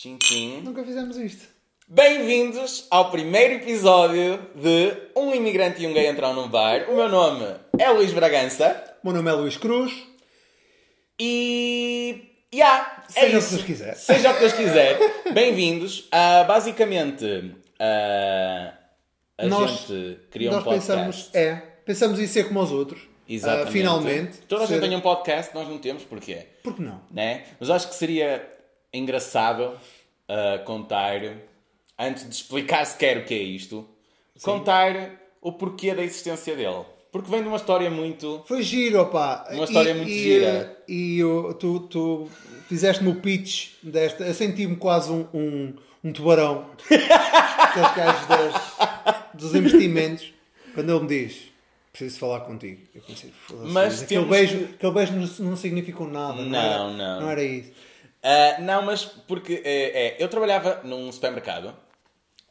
Tchim, tchim. Nunca fizemos isto. Bem-vindos ao primeiro episódio de Um Imigrante e um Gay Entram num Bar. O meu nome é Luís Bragança O meu nome é Luís Cruz. e. Yeah, é Seja o que isso. Deus quiser. Seja o que Deus quiser. Bem-vindos. a basicamente, ah, a Nós- gente criou um podcast. pensamos, é, pensamos em ser como os outros. Exatamente. Ah, finalmente. Toda a Ser- gente tem um podcast, nós não temos, porquê? Por que não? né? Mas acho que seria engraçado ah, contar, antes de explicar sequer o que é isto, contar o porquê da existência dele. Porque vem de uma história muito. Foi giro, opá. Uma história muito e, gira. E eu- tu, tu fizeste-me o pitch desta. Eu senti-me quase um, um, um tubarão. Aqueles gajos das- dos investimentos. Quando ele me diz: Preciso falar contigo. Eu pensei: foda-se, Mas aquele, beijo, aquele beijo não, não significou nada. Não, Não, era, não. Não era isso. Ah, não, mas porque é, é, eu trabalhava num supermercado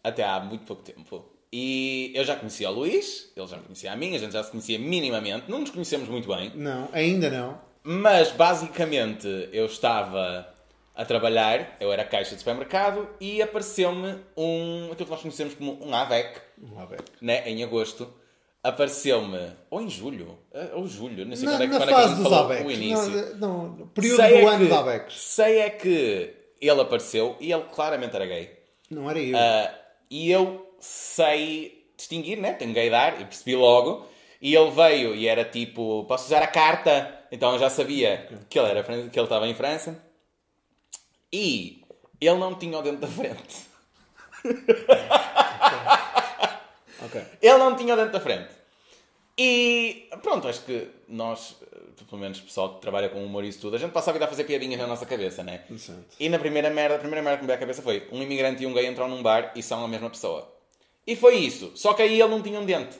até há muito pouco tempo. E eu já conhecia o Luís, ele já me conhecia a mim, a gente já se conhecia minimamente, não nos conhecemos muito bem. Não, ainda não. Mas basicamente eu estava a trabalhar, eu era caixa de supermercado e apareceu-me um, aquilo que nós conhecemos como um AVEC, lá ver. né, em agosto. Apareceu-me, ou em julho, eh, ou julho, não sei Na, quando é que, na quando é que fase dos falou o início. Não, não, período Sei do é ano que- ABECs. Sei é que ele apareceu e ele claramente era gay. Não era eu. Ah, e eu sei distinguir, né? Tenho gaydar e percebi logo. E ele veio e era tipo, posso usar a carta? Então eu já sabia que ele, era, que ele estava em França. E ele não tinha o dente da frente. ok. Ele não tinha o dente da frente. E pronto, acho que nós, eh, pelo menos o pessoal que trabalha com humor e isso tudo, a gente passa a vida a fazer piadinhas na nossa cabeça, né? Exato. E na primeira merda, a primeira merda que me veio à cabeça foi um imigrante e um gay entram num bar e são a mesma pessoa. E foi isso. Só que aí ele não tinha um dente.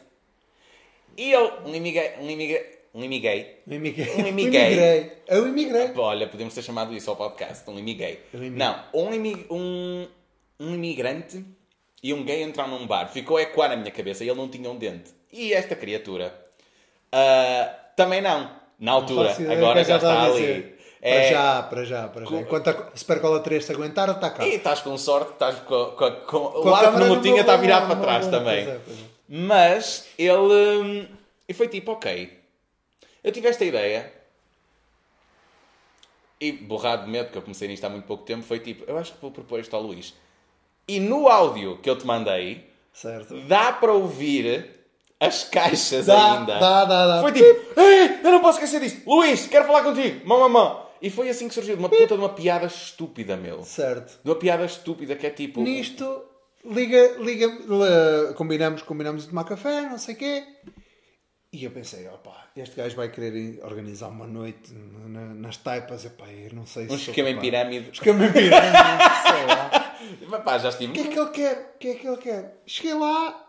E ele, um imigrante, um imigrante, um imigrante, Eu imigrei. Um imigrei. Eu imigrei. Olha, podemos ter chamado isso ao podcast, um imigay. Um imi- Não, um, imi- um, um imigrante e um gay entrar num bar. Ficou ecoar na minha cabeça e ele não tinha um dente. E esta criatura ah, também não. Na altura, ideia agora já é ele está ali. dizer. Para É- já, para já, para já. Enquanto a Supercola 3 se aguentar, está cá. E estás com sorte, estás com, com, com, o Com a lado que câmara não no tinha meu está virado para trás lado. também. Pois é, pois é. Mas ele. hum, E foi tipo, ok. Eu tive esta ideia. E borrado de medo, que eu comecei nisto há muito pouco tempo, foi tipo, eu acho que vou propor isto ao Luís. E no áudio que eu te mandei, Certo. dá para ouvir as caixas Dá, ainda. dá, dá, dá. Foi tipo, "Ei, eu não posso esquecer disto. Luís, quero falar contigo. Mão a mão. E foi assim que surgiu, de uma puta de uma piada estúpida, meu. Certo. De uma piada estúpida que é tipo. Nisto, liga, liga, combinamos, combinamos de tomar café, não sei o quê. E eu pensei, opá, este gajo vai querer organizar uma noite na- nas taipas, epá, eu não sei se Um esquema em pirâmide. Esquema em pirâmide, sei lá. Mas pá, já estive. O que é que ele quer? O que é que ele quer? Cheguei lá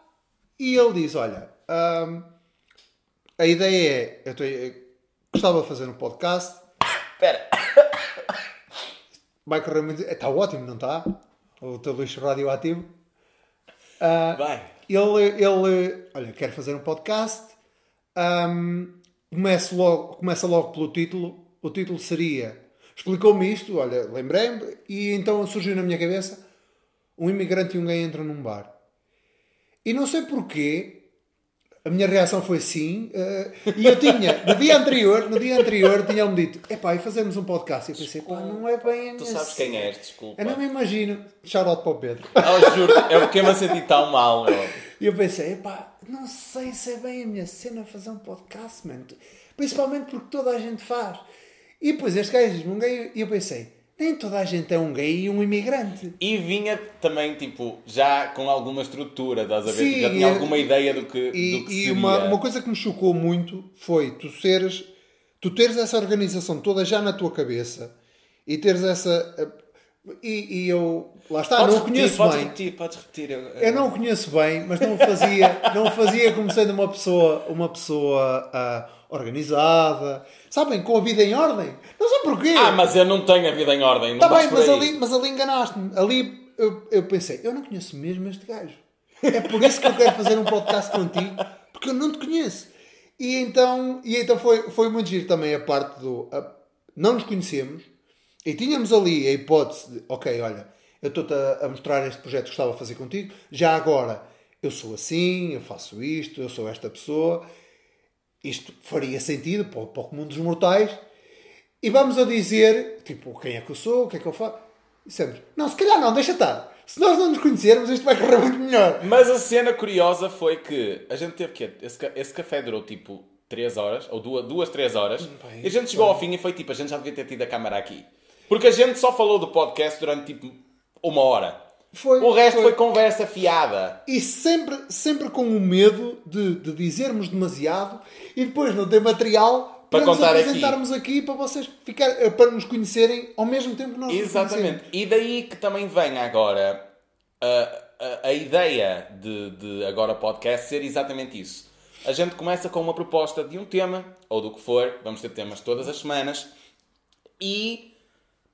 e ele diz: Olha, hum, a ideia é. Eu, tô- eu gostava de fazer um podcast, Espera. vai correr muito. Está ótimo, não está? O teu lixo radioativo. Ah, Vai. ele, ele, olha, quer fazer um podcast. hum, começa, logo, começa logo pelo título. O título seria. Explicou-me isto, olha, lembrei-me, e então surgiu na minha cabeça: um imigrante e um gay entram num bar. E não sei porquê, a minha reação foi sim. eh, e eu tinha, no dia anterior, no dia anterior, tinham-me dito: epá, e fazemos um podcast. E eu pensei: pá, não é bem a Tu sabes quem cena. és, desculpa. Eu não me imagino. Shout-out para o Pedro. Oh, juro, eu fiquei-me a sentir tão mal, meu. E eu pensei, epá, não sei se é bem a minha cena fazer um podcast, man. Principalmente porque toda a gente faz. E depois este gajo diz-me um gay e eu pensei, nem toda a gente é um gay e um imigrante. E vinha também, tipo, já com alguma estrutura, estás a ver? Sim, Tipo, já tinha alguma ideia do que, E, do que e seria. uma, uma coisa que me chocou muito foi tu seres, tu teres essa organização toda já na tua cabeça e teres essa. eh, E, e eu, lá está, Podes não o repetir, conheço podes bem. repetir, podes repetir. Eu, Eu não o conheço bem, mas não o fazia, não o fazia como sendo uma pessoa, uma pessoa ah, organizada, sabem, com a vida em ordem. Não sei porquê. Ah, mas eu não tenho a vida em ordem, Está bem, mas ali, mas ali enganaste-me. Ali eu, eu pensei, eu não conheço mesmo este gajo. É por isso que eu quero fazer um podcast contigo, porque eu não te conheço. E então, e então foi, foi muito giro também a parte do. a- não nos conhecemos e tínhamos ali a hipótese de, ok, olha, eu estou-te a, a mostrar este projeto que gostava de fazer contigo, já agora eu sou assim, eu faço isto, eu sou esta pessoa, isto faria sentido para, o- para o comum dos mortais, e vamos a dizer, tipo, quem é que eu sou, o que é que eu faço. Dissemos, não, se calhar não, deixa estar. Se nós não nos conhecermos, isto vai correr muito melhor. Mas a cena curiosa foi que a gente teve que esse, esse café durou tipo 3 horas, ou 2, duas 3 horas, bem, e a gente chegou ao fim e foi tipo, a gente já devia ter tido a câmara aqui. Porque a gente só falou do podcast durante tipo uma hora. Foi, o resto foi, conversa fiada. E sempre, sempre com o medo de, de dizermos demasiado e depois não ter material Para para, nos contar aqui. apresentarmos aqui. para vocês ficar, eh, para nos conhecerem ao mesmo tempo que nós Exatamente. E daí que também vem agora a, a, a ideia de, de agora podcast ser exatamente isso. A gente começa com uma proposta de um tema, ou do que for, vamos ter temas todas as semanas, e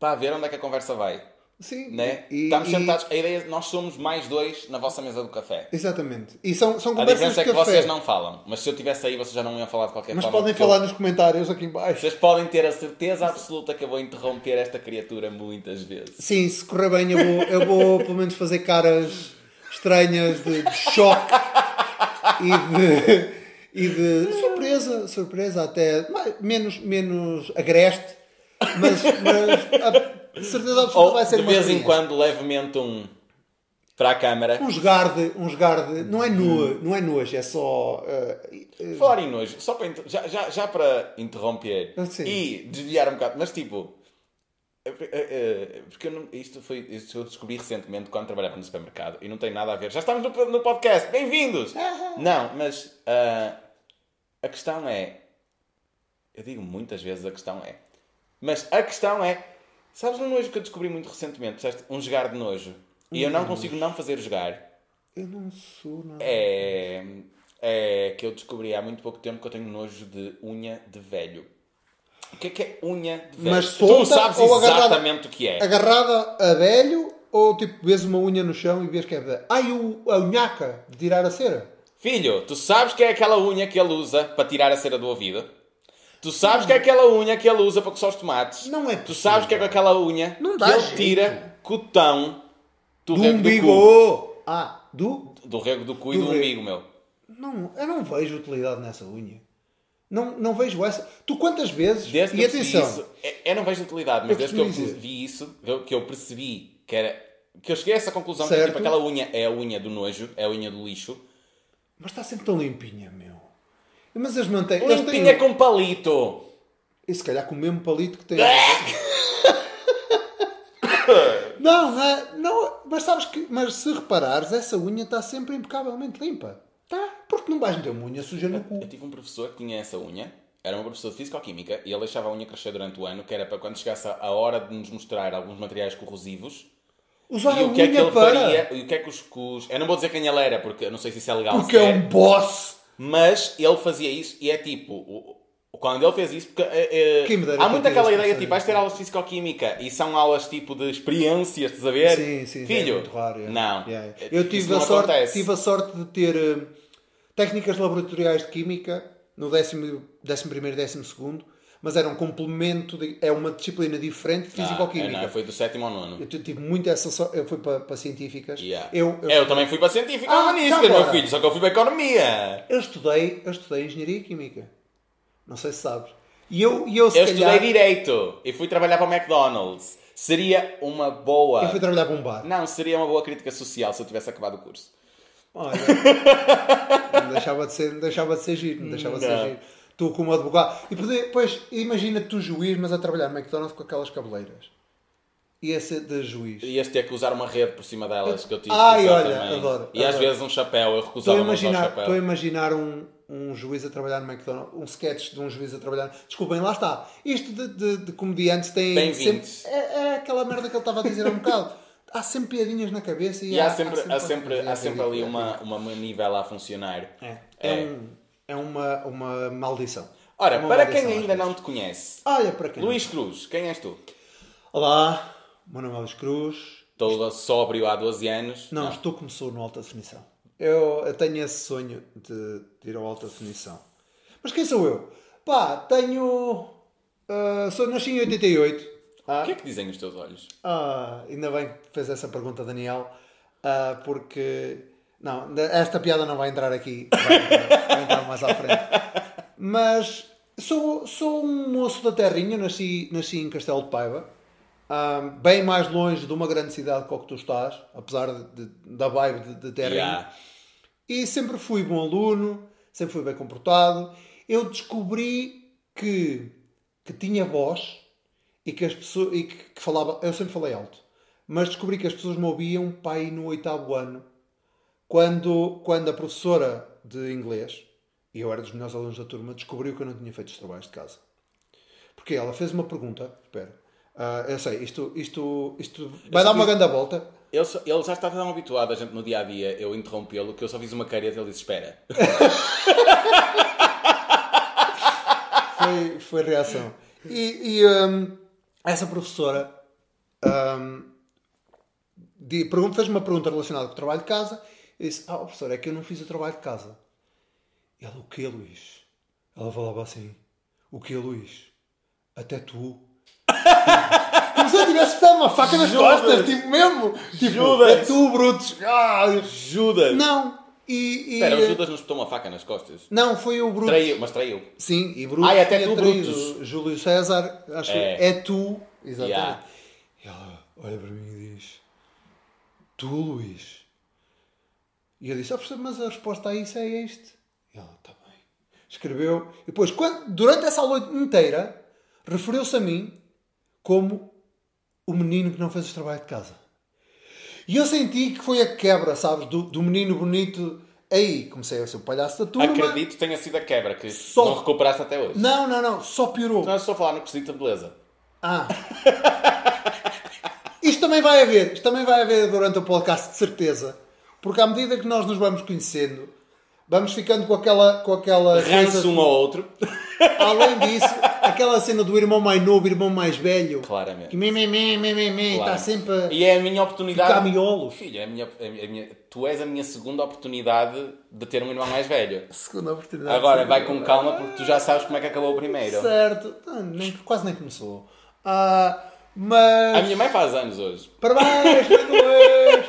para ver onde é que a conversa vai. Sim, Né? e- Estamos e- sentados, a ideia é nós somos mais dois na vossa mesa do café. Exatamente. E são, são A conversas diferença é que café. vocês não falam, mas se eu estivesse aí vocês já não iam falar de qualquer Mas forma. podem porque eu- falar nos comentários aqui em baixo. Vocês podem ter a certeza absoluta que eu vou interromper esta criatura muitas vezes. Sim, se correr bem, eu vou, eu vou pelo menos fazer caras estranhas de, de choque e de, e de surpresa, surpresa até menos, menos agreste, mas, mas a certeza absoluta Ou vai ser de vez em quando levemente um para a câmara. Um jogar de, um jogar de, não é nu, não é nojo, é só eh, eh, Falar em nojo, só para, já, já, já para interromper Sim. e desviar um bocado, mas tipo, eh, porque não- isto foi isto eu descobri recentemente quando trabalhava no supermercado e não tem nada a ver. Já estamos no, no podcast, bem-vindos! Não, mas ah, a questão é, eu digo muitas vezes a questão é, mas a questão é, sabes um nojo que eu descobri muito recentemente? Um jogar de nojo. E eu não consigo não fazer jogar. eu não sou nada. É, é que eu descobri há muito pouco tempo que eu tenho nojo de unha de velho. O que é que é unha de velho? Mas tu solta sabes ou agarrada? exatamente o que é. Agarrada a velho ou tipo vês uma unha no chão e vês que é de... Ai, o, a unhaca de tirar a cera. Filho, tu sabes que é aquela unha que ele usa para tirar a cera do ouvido? Tu sabes que é aquela unha que ele usa para coçar os tomates? Não é Tu sabes que é com aquela unha Não que dá ele jeito. tira cotão do, Do rego do umbigo. cu. Ah, do? Do rego do cu e Do do rego. umbigo, meu. Não, eu não vejo utilidade nessa unha. Não, não vejo essa. Tu quantas vezes? Desde que e eu percebi atenção. isso, é- eu não vejo utilidade, mas Eu desde que eu costumo dizer. vi isso, eu- que eu percebi que era. que eu cheguei a essa conclusão que Certo. tipo, aquela unha é a unha do nojo, é a unha do lixo. Mas está sempre tão limpinha, meu. Mas eles mantêm. eles têm- Limpinha com palito. E se calhar com o mesmo palito que tem. não, não, é- não, mas sabes que. Mas se reparares, essa unha está sempre impecavelmente limpa. Tá? Porque não vais meter uma unha suja no cu. Eu tive um professor que tinha essa unha, era um professor de Físico-Química, e ele deixava a unha crescer durante o ano, que era para quando chegasse a hora de nos mostrar alguns materiais corrosivos. Usar e a o que é que ele para. faria, e o que é que os, Eu não vou dizer quem ele era, porque eu não sei se isso é legal. Porque é sequer. um boss. Mas ele fazia isso e é tipo, quando ele fez isso, porque eh, eh, há muito aquela ideia, tipo, vais ter aulas de fisicoquímica e são aulas tipo de experiências, estás a ver? Sim, sim, Filho, é muito raro. é. não. Yeah. Eh, Eu tive não a, sorte, acontece. tive a sorte de ter técnicas laboratoriais de química no décimo, décimo primeiro e décimo segundo, mas era um complemento, de, é uma disciplina diferente de Ah, fisicoquímica. não, foi do sétimo ao nono. Eu tive muito essa sorte. Eu fui para, para científicas. Yeah. Eu, eu, Eu também fui para científica Ah, humanística, já meu filho, só que eu fui para economia. eu estudei, eu estudei engenharia química. Não sei se sabes. E eu, e eu, Eu calhar, estudei direito e fui trabalhar para o McDonald's. Seria uma boa. eu fui trabalhar para um bar. Não, seria uma boa crítica social se eu tivesse acabado o curso. Olha, não deixava de ser, não deixava de ser giro, não deixava de ser giro. Tu como advogado. E depois, imagina tu juiz, mas a trabalhar no McDonald's com aquelas cabeleiras. Ia ser de juiz. Ias ter que usar uma rede por cima delas que eu tive Ai, que usar olha, também. adoro, E às adoro. vezes um chapéu, eu Estou recusava a imaginar, chapéu. estou a imaginar um, um juiz a trabalhar no McDonald's, um sketch de um juiz a trabalhar. Desculpem, lá está. Isto de, de, de comediantes tem Bem-vindos. sempre. É, é aquela merda que ele estava a dizer há um bocado. Há sempre piadinhas na cabeça e, E há sempre, há sempre, coisa há sempre ali uma, uma manivela a funcionar. É, é, um- é uma, uma maldição. Ora, É uma para maldição quem ainda não te conhece, Olha para quem. Luís Cruz, quem és tu? Olá, meu nome é Luís Cruz. Estou sóbrio há 12 anos. Não, estou como sou no Alta Definição. Eu, eu tenho esse sonho de, de ir ao Alta Definição. Mas quem sou eu? Pá, tenho. ah, sou, nasci em 88. Ah. O que é que dizem os teus olhos? Ah, ainda bem que fez essa pergunta, Daniel, ah, porque não, esta piada não vai entrar aqui, vai entrar, vai entrar mais à frente. Mas sou, sou um moço da terrinha, nasci, nasci em Castelo de Paiva, ah, bem mais longe de uma grande cidade com que tu estás, apesar de- de- da vibe de, de terrinha. Yeah. E sempre fui bom aluno, sempre fui bem comportado. Eu descobri que, que tinha voz e que as pessoas e que, que falava. Eu sempre falei alto, mas descobri que as pessoas me ouviam pai no oitavo ano, quando, quando a professora de inglês, e eu era dos melhores alunos da turma, descobriu que eu não tinha feito os trabalhos de casa. Porque ela fez uma pergunta. Espera. ah, eu sei, isto, isto, isto vai dar uma grande volta. Ele, só- ele já está tão habituado a gente no dia a dia eu interrompê-lo que eu só fiz uma careta e ele disse: Espera. foi, foi reação. E, e, hum, essa professora hum, de- pergun- fez uma pergunta relacionada com o trabalho de casa e disse: Ah, professor, é que eu não fiz o trabalho de casa. Ela, o que, Luís? Ela falava assim: O que, Luís? Até tu. Como se eu tivesse dado uma faca nas Judas! costas, tipo mesmo. Tipo, Judas! é tu, Brutos. Ah, Judas! não. E, e, Espera, o Judas nos botou uma faca nas costas. Não, foi o Brutus. Traiu, mas traiu. Sim, e Brutus. Ai, até tu, Brutus. Júlio César, acho que É. é tu. Exatamente. Yeah. E ela olha para mim e diz: Tu, Luís. E eu disse: Ah, professor, mas a resposta a isso é este. E ela: Está bem. Escreveu. E depois, quando, durante essa aula inteira, referiu-se a mim como o menino que não fez o trabalho de casa. E eu senti que foi a quebra, sabes, do, do menino bonito. Aí comecei a ser o palhaço da turma. Acredito que tenha sido a quebra que Só- não recuperaste até hoje. Não, não, não. Só piorou. Não, estou a falar no quesito da beleza. Ah. Isto também vai haver, isto também vai haver durante o podcast, de certeza. Porque à medida que nós nos vamos conhecendo, vamos ficando com aquela. Com aquela Ranço um ao outro. Além disso, aquela cena do irmão mais novo, irmão mais velho. Claramente. Que me, me, me, me, Claro. está sempre. a- E é a minha oportunidade. Picar miolos. Filho, é a minha, é a minha- tu és a minha segunda oportunidade de ter um irmão mais velho. Segunda oportunidade. Agora vai com calma porque tu já sabes como é que acabou o primeiro. Certo. Ah, nem- quase nem começou. Ah, mas. A minha mãe faz anos hoje. Parabéns, Luís!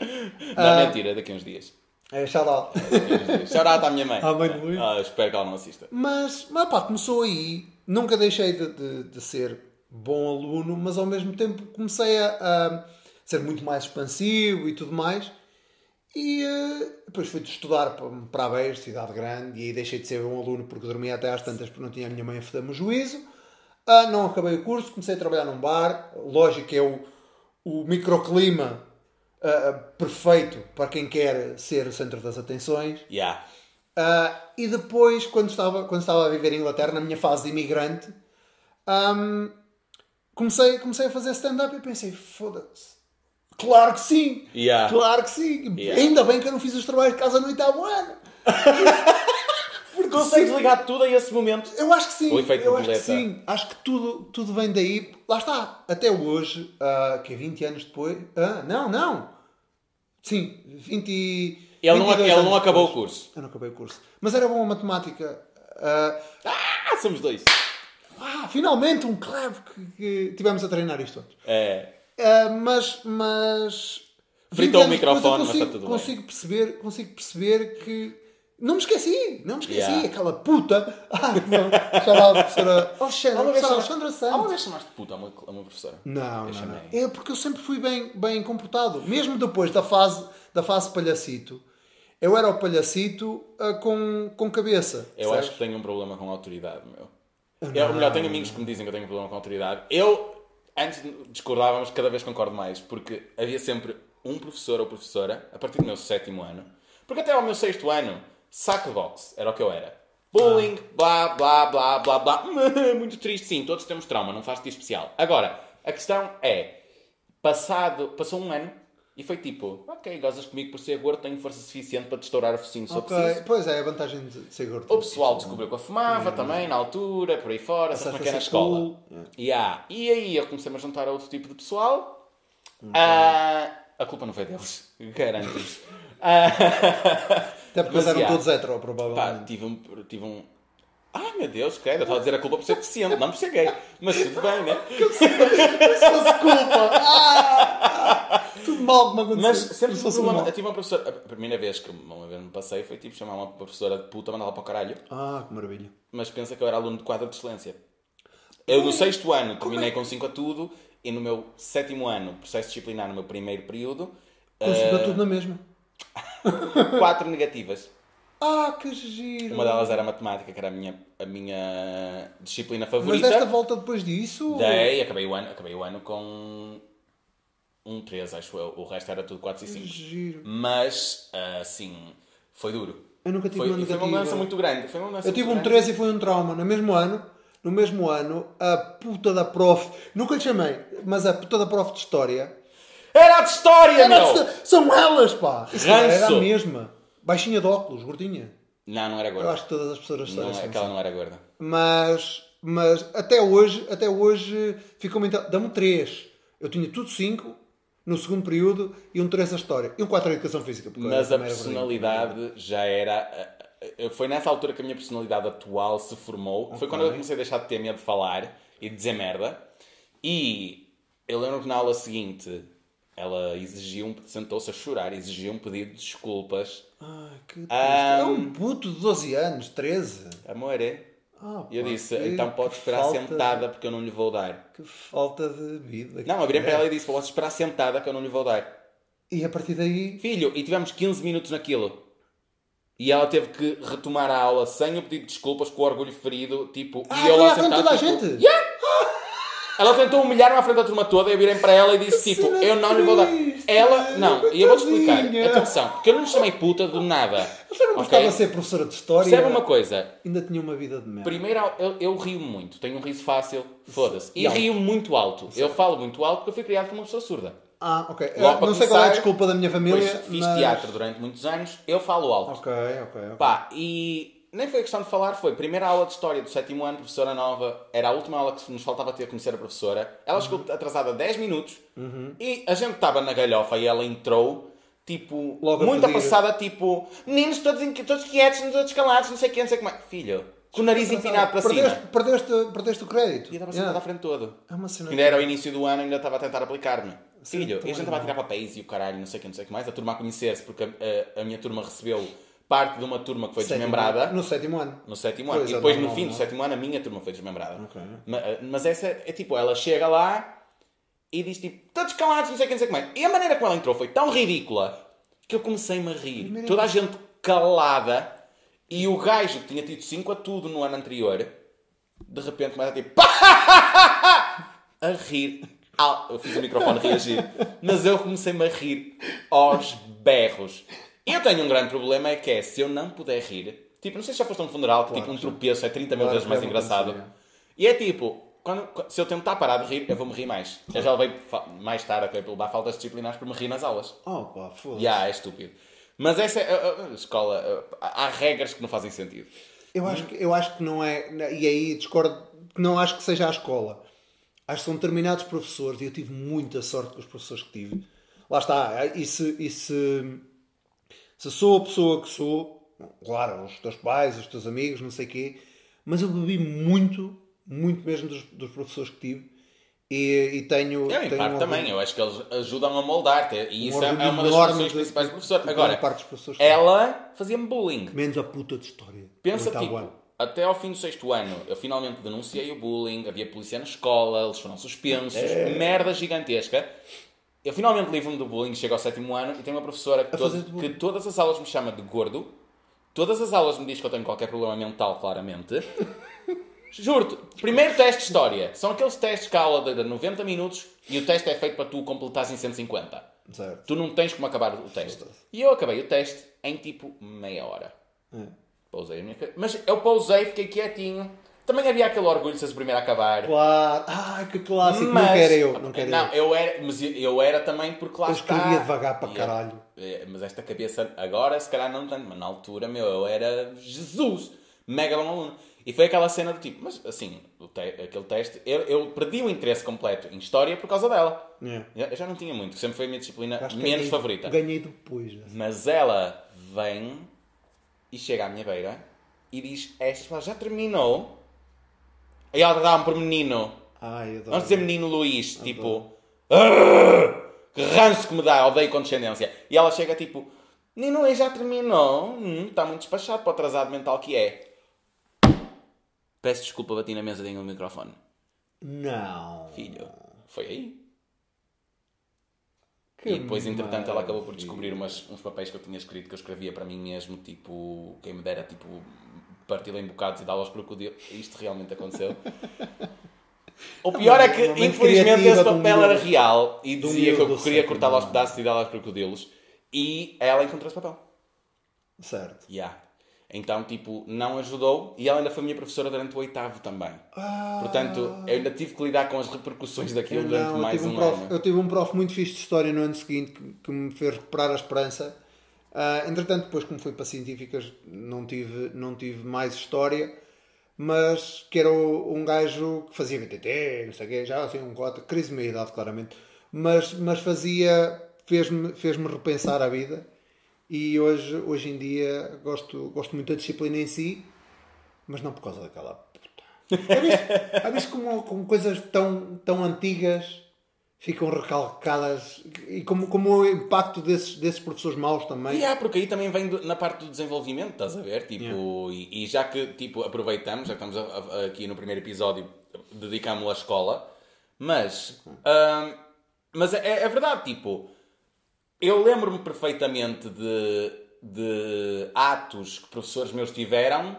Não, Ah. mentira, daqui a uns dias. É, shout out. À minha mãe. À mãe de Luís. Ah, espero que ela não assista. Mas, mas pá, começou aí. Nunca deixei de, de, de ser bom aluno, mas ao mesmo tempo comecei a, a ser muito mais expansivo e tudo mais. E eh, depois fui de estudar para, para Aveiro, cidade grande, e aí deixei de ser bom aluno porque dormia até às tantas porque não tinha a minha mãe a foder-me o juízo. Ah, não acabei o curso, comecei a trabalhar num bar. Lógico que é o, o microclima ah, perfeito para quem quer ser o centro das atenções. Yeah. Ah, e depois, quando estava, quando estava a viver em Inglaterra, na minha fase de imigrante, ahm, comecei, comecei a fazer stand-up e pensei: foda-se. Claro que sim! Yeah. Claro que sim! Yeah. Ainda bem que eu não fiz os trabalhos de casa no oitavo ano! Consegues ligar tudo a esse momento? Eu acho que sim! O efeito eu acho que sim! Acho que tudo, tudo vem daí. Lá está! Até hoje, ah, que é 20 anos depois. Ah, não, não! Sim, 20 e. Ele não, 22 ele não acabou o depois. curso. Eu não acabei o curso. Mas era bom a matemática. Ah, Ah, somos dois. Ah, finalmente um clave que, que tivemos a treinar isto antes. É. Ah, mas, mas... Fritou 20 o microfone, eu mas está consigo, tudo bem. consigo perceber, consigo perceber que... Não me esqueci, não me esqueci. Yeah. Aquela puta... Ah, não. Chamava a professora Alexandra, Alguma vez Alexandra Alguma Santos. vez chamaste de puta a uma, a uma professora? Não, Eu não, não. É porque eu sempre fui bem, bem comportado. Mesmo depois da fase, da fase palhacito, eu era o palhacito ah, com, com cabeça. Eu percebes? acho que tenho um problema com a autoridade, meu. não. Eu, ou melhor, tenho amigos que me dizem que eu tenho um problema com a autoridade. Eu, antes discordávamos, cada vez concordo mais, porque havia sempre um professor ou professora, a partir do meu sétimo ano, porque até ao meu sexto ano, saco de boxe, era o que eu era. Bullying, blá, blá, blá, blá, blá. Muito triste, sim, todos temos trauma, não faz de especial. Agora, a questão é, passado, passou um ano, e foi tipo, ok, gozas comigo por ser gordo, tenho força suficiente para te estourar o focinho se eu Ok, preciso. Pois é, a vantagem de ser gordo. O pessoal descobriu que eu fumava também, na altura, por aí fora, sabes como é que é na escola. cool. Yeah. E aí eu comecei-me a juntar a outro tipo de pessoal. Ah, a culpa não foi deles, garanto-vos. Ah, Até porque Mas, eles eram yeah. todos hetero, pá, provavelmente. tive um, tive um... Ai meu Deus, credo, eu estava a dizer a culpa por ser deficiente, não por ser gay. Mas tudo bem, né? Se fosse culpa. Ah, tudo mal que me aconteceu. Mas sempre Se problema. mal. Eu tive uma professora. A primeira vez que uma vez me passei foi tipo chamar uma professora de puta, mandá-la para o caralho. Ah, que maravilha. Mas pensa que eu era aluno de quadro de excelência. Eu no sexto ano terminei com 5 a tudo e no meu sétimo ano, processo disciplinar no meu primeiro período, Consigo eh, tudo na mesma. quatro negativas. Ah, que giro. Uma delas era a matemática, que era a minha, a minha disciplina Mas favorita. desta volta depois disso. Dei, acabei o ano, acabei o ano com um 3, acho eu. O resto era tudo 4 e Que 5. giro. Mas, assim, foi duro. Eu nunca tive Foi, uma e foi uma negativa. mudança muito grande. Foi uma mudança Eu tive um grande. 13 e foi um trauma. No mesmo ano, no mesmo ano, a puta da prof. Nunca lhe chamei, mas a puta da prof de história. Era de história, Era meu! de- São elas, pá! Isso Ranço. era a mesma. Baixinha de óculos, gordinha. Não, não era Eu gorda. acho que todas as pessoas Não, são aquela assim. não era gorda. Mas, mas até hoje, até hoje ficou muito. Dá-me 3. Eu tinha tudo 5 no segundo período e um 3 a história. E um 4 a educação física. porque Mas a também era personalidade já era. eh, Foi nessa altura que a minha personalidade atual se formou. Foi quando eu comecei a deixar de ter medo de falar e de dizer merda. E eu lembro que na aula seguinte ela exigiu, um- sentou-se a chorar, exigiu um pedido de desculpas. Ai, que. Ah, É um puto de 12 anos, 13. Amor, é? E eu pá, disse, que- então pode esperar falta- sentada porque eu não lhe vou dar. Que falta de vida. Não, eu virei para ela e disse, pode esperar sentada que eu não lhe vou dar. E a partir daí. Filho, e tivemos 15 minutos naquilo. E ela teve que retomar a aula sem o pedido de desculpas, com o orgulho ferido, tipo, Ah, e eu lá sentado, toda a tipo, gente? "Yeah!" Ela tentou humilhar-me à frente da turma toda e eu virei para ela e disse, tipo, eu não lhe vou dar. Ela, não, e eu vou-te explicar. Atenção, porque eu não lhe chamei puta de nada. Você não gostava de ser professora de história? Percebe uma coisa? Ainda tinha uma vida de merda. Primeiro, eu, eu rio muito, tenho um riso fácil, foda-se. E rio muito alto. Eu falo muito alto porque eu fui criado por uma pessoa surda. Ah, ok. Logo Eu para não sei qual é a começar, desculpa da minha família. Fiz mas- teatro durante muitos anos, eu falo alto. Ok, ok, ok. Pá, e nem foi questão de falar, foi primeira aula de história do sétimo ano, professora nova, era a última aula que nos faltava ter a conhecer a professora. Ela chegou Uhum. atrasada 10 minutos e a gente estava na galhofa e ela entrou, tipo, Logo a muito pedir. apressada, tipo, meninos todos, todos quietos, todos calados, não sei o que, não sei o que mais. Filho, com o nariz empinado para perdeste, cima. Perdeste, perdeste o crédito. E eu estava Yeah. sentado à frente todo. É uma cena. Ainda era o início do ano, ainda estava a tentar aplicar-me. Filho, e a gente estava a tirar papéis e o caralho, não sei o que, não sei o que mais. A turma a conhecer-se, porque a, a minha turma recebeu parte de uma turma que foi Sétimo- desmembrada. No sétimo ano. No sétimo ano. Pois, e é depois, no fim do não é? sétimo ano, a minha turma foi desmembrada. Ok. Ma- Mas, essa é tipo, ela chega lá e diz tipo, todos calados, não sei o que, não sei o que mais. E a maneira como ela entrou foi tão ridícula que eu comecei-me a rir. Primeira Toda a gente calada e o gajo que tinha tido 5 a tudo no ano anterior, de repente começa a tipo, a rir. Eu fiz o microfone reagir. Mas eu comecei-me a rir aos berros. Eu tenho um grande problema, é que é, se eu não puder rir... Tipo, não sei se já foste a um funeral, que tipo um tropeço é 30 mil Claro, vezes mais já me engraçado. aconteceu. E é tipo, quando, se eu tentar parar de rir, eu vou-me rir mais. Eu já levei mais tarde, por levar faltas disciplinares por me rir nas aulas. Oh, pá, foda-se. Já, é estúpido. Mas essa é a, a- a escola. a- há regras que não fazem sentido. Eu acho, que, eu acho que não é. E aí discordo. que Não acho que seja a escola. Acho que são determinados professores e eu tive muita sorte com os professores que tive. Lá está. E se, e se, se sou a pessoa que sou, claro, os teus pais, os teus amigos, não sei quê, mas eu bebi muito, muito mesmo dos, dos professores que tive e, e tenho. Eu, em tenho parte um também, eu acho que eles ajudam a moldar-te. E isso é, é uma das funções principais do professor. Agora, grande parte dos professores que ela fazia-me bullying. Menos a puta de história. Pensa, tipo, ano. até ao fim do sexto ano, eu finalmente denunciei o bullying, havia polícia na escola, eles foram suspensos, É. merda gigantesca. Eu finalmente livro-me do bullying, chego ao sétimo ano e tenho uma professora que, todo- que todas as aulas me chama de gordo, todas as aulas me diz que eu tenho qualquer problema mental, claramente. Juro-te, primeiro teste de história. São aqueles testes que a aula dura 90 minutos e o teste é feito para tu completares em 150. Certo. Tu não tens como acabar o teste. E eu acabei o teste em tipo meia hora. É. Pausei a minha Mas eu pausei, fiquei quietinho. Também havia aquele orgulho de seres o primeiro a acabar. Claro. Ai, que clássico. Mas- Não quero eu. Não quero não, eu. eu era, mas eu- eu era também porque lá Eu está. escrevia devagar para eu- caralho. é, Mas esta cabeça, agora se calhar não tanto, mas na altura, meu, eu era Jesus, mega bom aluno. E foi aquela cena do tipo, mas assim, te- aquele teste, eu, eu perdi o interesse completo em história por causa dela. É. Eu eu já não tinha muito, sempre foi a minha disciplina Acho menos ganhei- favorita. Ganhei depois. né? Mas ela vem e chega à minha beira e diz palavras, já terminou? Aí ela dá-me por menino. Ai, adoro. Vamos dizer menino Luís, tipo... "Ah, Que ranço que me dá, odeio condescendência. E ela chega tipo... Menino Luís já terminou? Hum, está muito despachado para o atrasado mental que é. Peço desculpa, bati na mesa dentro do microfone. Não. Filho, foi aí. Que e depois, entretanto, ela acabou por maravilha. descobrir umas, uns papéis que eu tinha escrito que eu escrevia para mim mesmo, tipo, quem me dera, tipo, parti-lo em bocados e dá-lo aos crocodilos. Isto realmente aconteceu. O pior é que, infelizmente, esse papel era real e De um dizia que eu queria cortá-lo aos pedaços e dá-lo aos crocodilos. E ela encontrou esse papel. Certo. Yeah. Então, tipo, não ajudou e ela ainda foi minha professora durante o oitavo também. Ah, Portanto, eu ainda tive que lidar com as repercussões daquilo durante não, eu mais um, um prof, ano. Eu tive um prof muito fixe de história no ano seguinte que, que me fez recuperar a esperança. Ah, entretanto, depois, como fui para científicas, não tive, não tive mais história, mas que era um gajo que fazia BTT, não sei o quê, já assim, um cota, crise de meia idade, claramente, mas, mas fazia, fez-me fez repensar a vida e hoje, hoje em dia gosto, gosto muito da disciplina em si, mas não por causa daquela puta. Já viste, já viste como, como coisas tão, tão antigas ficam recalcadas e como, como o impacto desses, desses professores maus também. E há, porque aí também vem do- na parte do desenvolvimento, estás a ver? Tipo, e, e já que tipo, aproveitamos, já que estamos a- a- aqui no primeiro episódio, dedicámos-lo à escola, mas, mas é, é verdade, tipo, eu lembro-me perfeitamente de, de atos que professores meus tiveram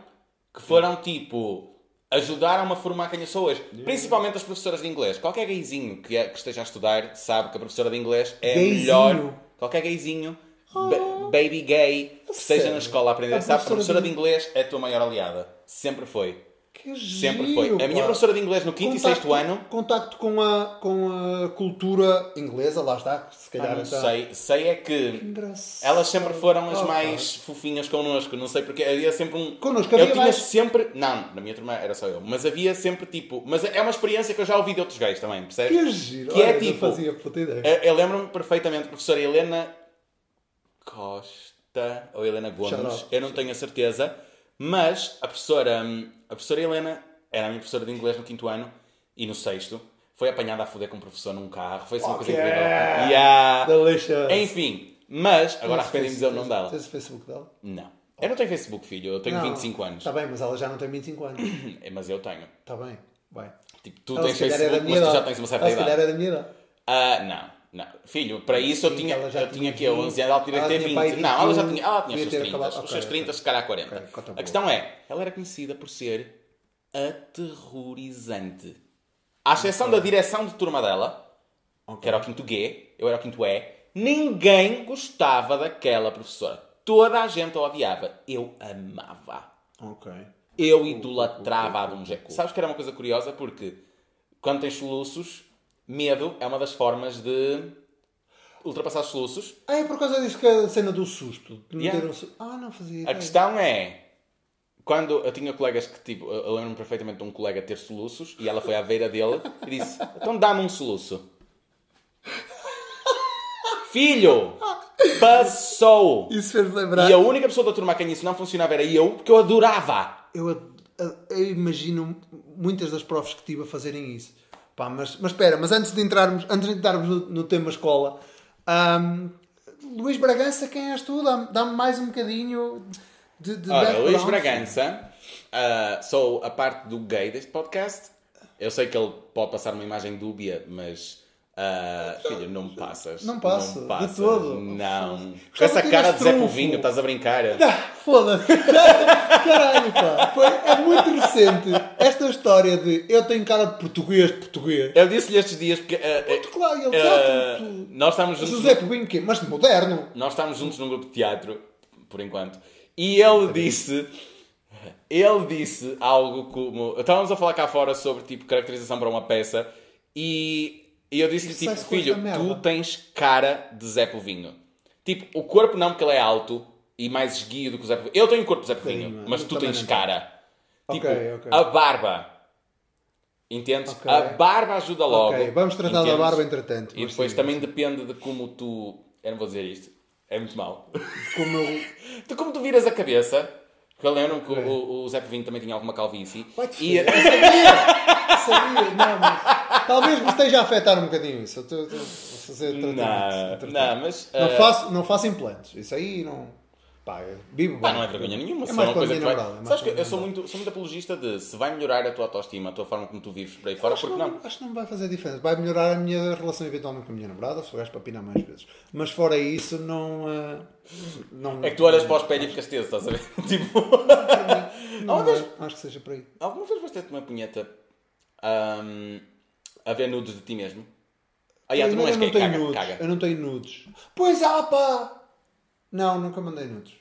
que foram tipo. Ajudaram-me a formar quem eu sou hoje. Principalmente as professoras de inglês. Qualquer gayzinho que, é- que esteja a estudar sabe que a professora de inglês é Gayzinho? melhor. Qualquer gayzinho, ba- baby gay, que esteja na escola a aprender, A sabe que a professora professora de- de inglês é a tua maior aliada. Sempre foi. Que Sempre giro, foi. A minha pá. professora de inglês no quinto e sexto ano. Contacto com a, com a cultura inglesa, lá está, se Ah, calhar. não então. sei. Sei é que Engraçado. elas sempre foram as Ah, mais fofinhas connosco. Não sei porque havia sempre um. Connosco eu havia tinha mais- sempre. Não, na minha turma era só eu. Mas havia sempre tipo. Mas é uma experiência que eu já ouvi de outros gays também, percebes? Que giro. Que é Olha, tipo- Não fazia puta ideia. Eu, eu lembro-me perfeitamente, a professora Helena Costa ou Helena Gomes, eu não tenho a certeza, mas a professora, hum, a professora Helena era a minha professora de inglês no quinto ano e no sexto foi apanhada a foder com o professor num carro, foi assim uma coisa yeah. incrível. Yeah. Delicious. Enfim, mas agora arrependi-me de dizer o nome dela. Tens o Facebook dela? Não. Eu não tenho Facebook, filho, eu tenho 25 anos. Está bem, mas ela já não tem 25 anos. É, Mas eu tenho. Está bem, vai. Tipo, tu Ela tens se Facebook, mas tu já tens uma certa Ela se idade. calhar é da minha idade. Ah, não, não. Filho, para isso eu tinha, eu tinha aqui 11 anos, ela tinha que ter tinha 20. pai Não, ela já 21, tinha, ela tinha os seus ter 30, acabado- os seus ok, 30, ok. se calhar 40. Ok, conta a boa. questão é, ela era conhecida por ser aterrorizante. À exceção da direção de turma dela, que era o quinto G, eu era o quinto E, ninguém gostava daquela professora. Toda a gente a odiava. Eu amava. Ok. Eu idolatrava-a de um jeito. Sabes que era uma coisa curiosa? Porque quando tens soluços, medo é uma das formas de ultrapassar os soluços. Ah, é por causa disso que a cena do susto. De Yeah. um su- Ah, não fazia A ideia. questão é. Quando eu tinha colegas que, tipo, eu lembro-me perfeitamente de um colega ter soluços e ela foi à beira dele e disse: Então dá-me um soluço. Filho! Passou! Isso fez lembrar. E a única pessoa da turma a quem isso não funcionava era eu, porque eu adorava. Eu, eu imagino muitas das profs que tive a fazerem isso. Pá, mas, mas espera, mas antes de entrarmos, antes de entrarmos no, no tema escola, ahm, Luís Bragança, quem és tu? Dá-me dá mais um bocadinho de, de Ora. Luís Bragança, ah, sou a parte do gay deste podcast. Eu sei que ele pode passar uma imagem dúbia, mas. Ah, filho, não me passas. Não passo, de passas, todo. Não. Com essa cara de Zé. Povinho, estás a brincar? Ah, Foda-se! Caralho, pá! Foi, é muito recente esta história de eu tenho cara de português, de português. Eu disse-lhe estes dias porque. ah, Muito claro, ele ah, já tu, tu, nós estamos juntos. José Pobinho, quê? Mas moderno. Nós estamos juntos num grupo de teatro, por enquanto, e ele disse. Ele disse algo como. Estávamos a falar cá fora sobre tipo caracterização para uma peça e, e eu disse-lhe tipo: Filho, merda." tu tens cara de Zé Povinho. Tipo, o corpo não, porque ele é alto e mais esguio do que o Zé Povinho. Eu tenho o corpo do Zé Povinho, mas tu tens cara. Tipo, Ok, ok. a barba. Entendes? Ok. A barba ajuda logo. Ok, vamos tratar da entendes? barba entretanto. E depois sim, também depende de como tu. Eu não vou dizer isto. É muito mau. Como eu... De como tu viras a cabeça. Porque eu lembro que o, o Zé Povinho também tinha alguma calvície. Vai-te E. Eu sabia! sabia! Não, mas talvez me esteja a afetar um bocadinho isso. Eu estou estou a fazer tratamento. não, tratamento. não, mas. Não, eh, faço, não faço implantes. Isso aí não. Pá, vivo Pá, bem. não é vergonha nenhuma, É mais uma coisa que vai... namorada, é Sabes que eu sou muito, sou muito apologista de se vai melhorar a tua autoestima, a tua forma como tu vives por aí fora, porque que não? Acho que não vai fazer diferença. Vai melhorar a minha relação eventualmente com a minha namorada, se o gajo para pinar mais vezes. Mas fora isso, não. eh, não É que tu olhas para o espelho e ficas teso, estás a ver? tipo... Não, Uma vez- Acho que seja por aí. Alguma vez vais ter uma punheta ahm, a ver nudes de ti mesmo? Ah, já, tu não és não tenho caga, nudes. caga. Eu não tenho nudes. Pois ah, pá! Não, nunca mandei nudes.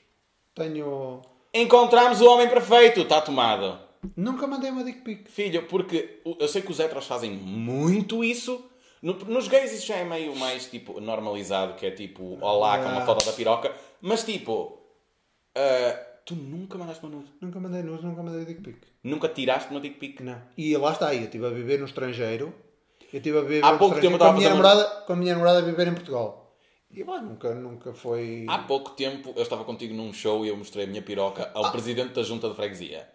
Tenho. Encontramos o homem perfeito, está tomado. Nunca mandei uma dick pic. Filho, porque eu sei que os heteros fazem muito isso. No- nos gays isso já é meio mais tipo normalizado, que é tipo, olá, com uma foto da piroca. Mas tipo, ah, tu nunca mandaste uma nude. Nunca mandei nudes, nunca mandei dick pic. Nunca tiraste uma dick pic. Não. E lá está aí, eu estive a viver no estrangeiro. Eu estive a viver Há no pouco tempo com a, minha namorada, com a minha namorada a viver em Portugal. E pá, nunca, nunca foi. Há pouco tempo eu estava contigo num show e eu mostrei a minha piroca Ah. ao presidente da junta de freguesia.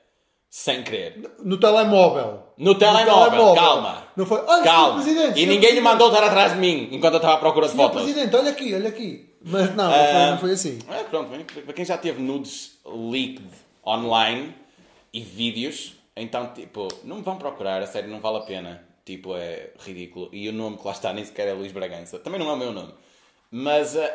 Sem querer. No telemóvel. No telemóvel, calma. Não foi. Olha, Calma. senhor E ninguém lhe mandou estar atrás de mim enquanto eu estava à procura de fotos. Presidente, olha aqui, olha aqui. Mas não, não, Ah, foi, não foi assim. É, pronto, para quem já teve nudes leaked online e vídeos, então, tipo, não me vão procurar, a sério, não vale a pena. Tipo, é ridículo. E o nome que lá está nem sequer é Luís Bragança. Também não é o meu nome. Mas, ah,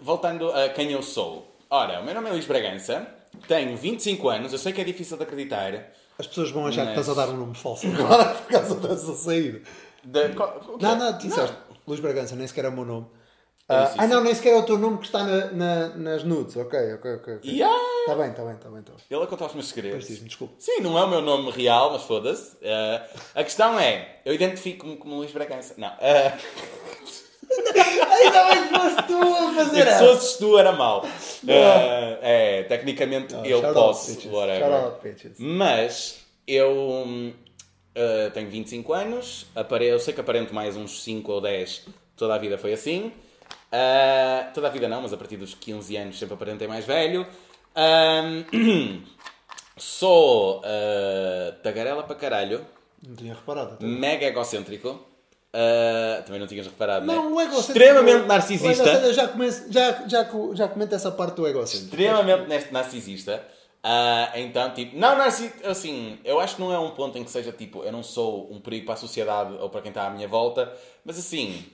voltando a quem eu sou. Ora, o meu nome é Luís Bragança, tenho 25 anos, eu sei que é difícil de acreditar. As pessoas vão achar que Mas- estás a dar um nome falso agora por causa dessa saída. De-? Não, não, tu disseste. Luís Bragança, nem sequer é o meu nome. Eu Ah, ah, isso. não, nem sequer é o teu nome que está na- na- nas nudes. Ok, ok, ok. ok. Yeah! Está bem, está bem, está bem. Tá bem. Ele a contar os meus segredos. Diz-me, desculpa. Sim, não é o meu nome real, mas foda-se. Eh, a questão é, eu identifico-me como Luís Bragança. Não. eh, Ainda bem que foste tu a fazer se essa. fosses tu era mau. Eh, é, tecnicamente eu shout out, posso, bitches. whatever. Out. Mas eu eh, tenho 25 anos, apare- eu sei que aparento mais uns 5 ou 10, toda a vida foi assim. Eh, toda a vida não, mas a partir dos 15 anos sempre aparentei mais velho. Sou eh, tagarela para caralho, Não tinha reparado. até. mega egocêntrico. eh, também não tinhas reparado, né? Não, o egocêntrico. Extremamente narcisista. Já, começo, já, já, já comenta essa parte do egocêntrico. extremamente narcisista. Ah, então, tipo, não, narci assim, eu acho que não é um ponto em que seja tipo, eu não sou um perigo para a sociedade ou para quem está à minha volta, mas assim,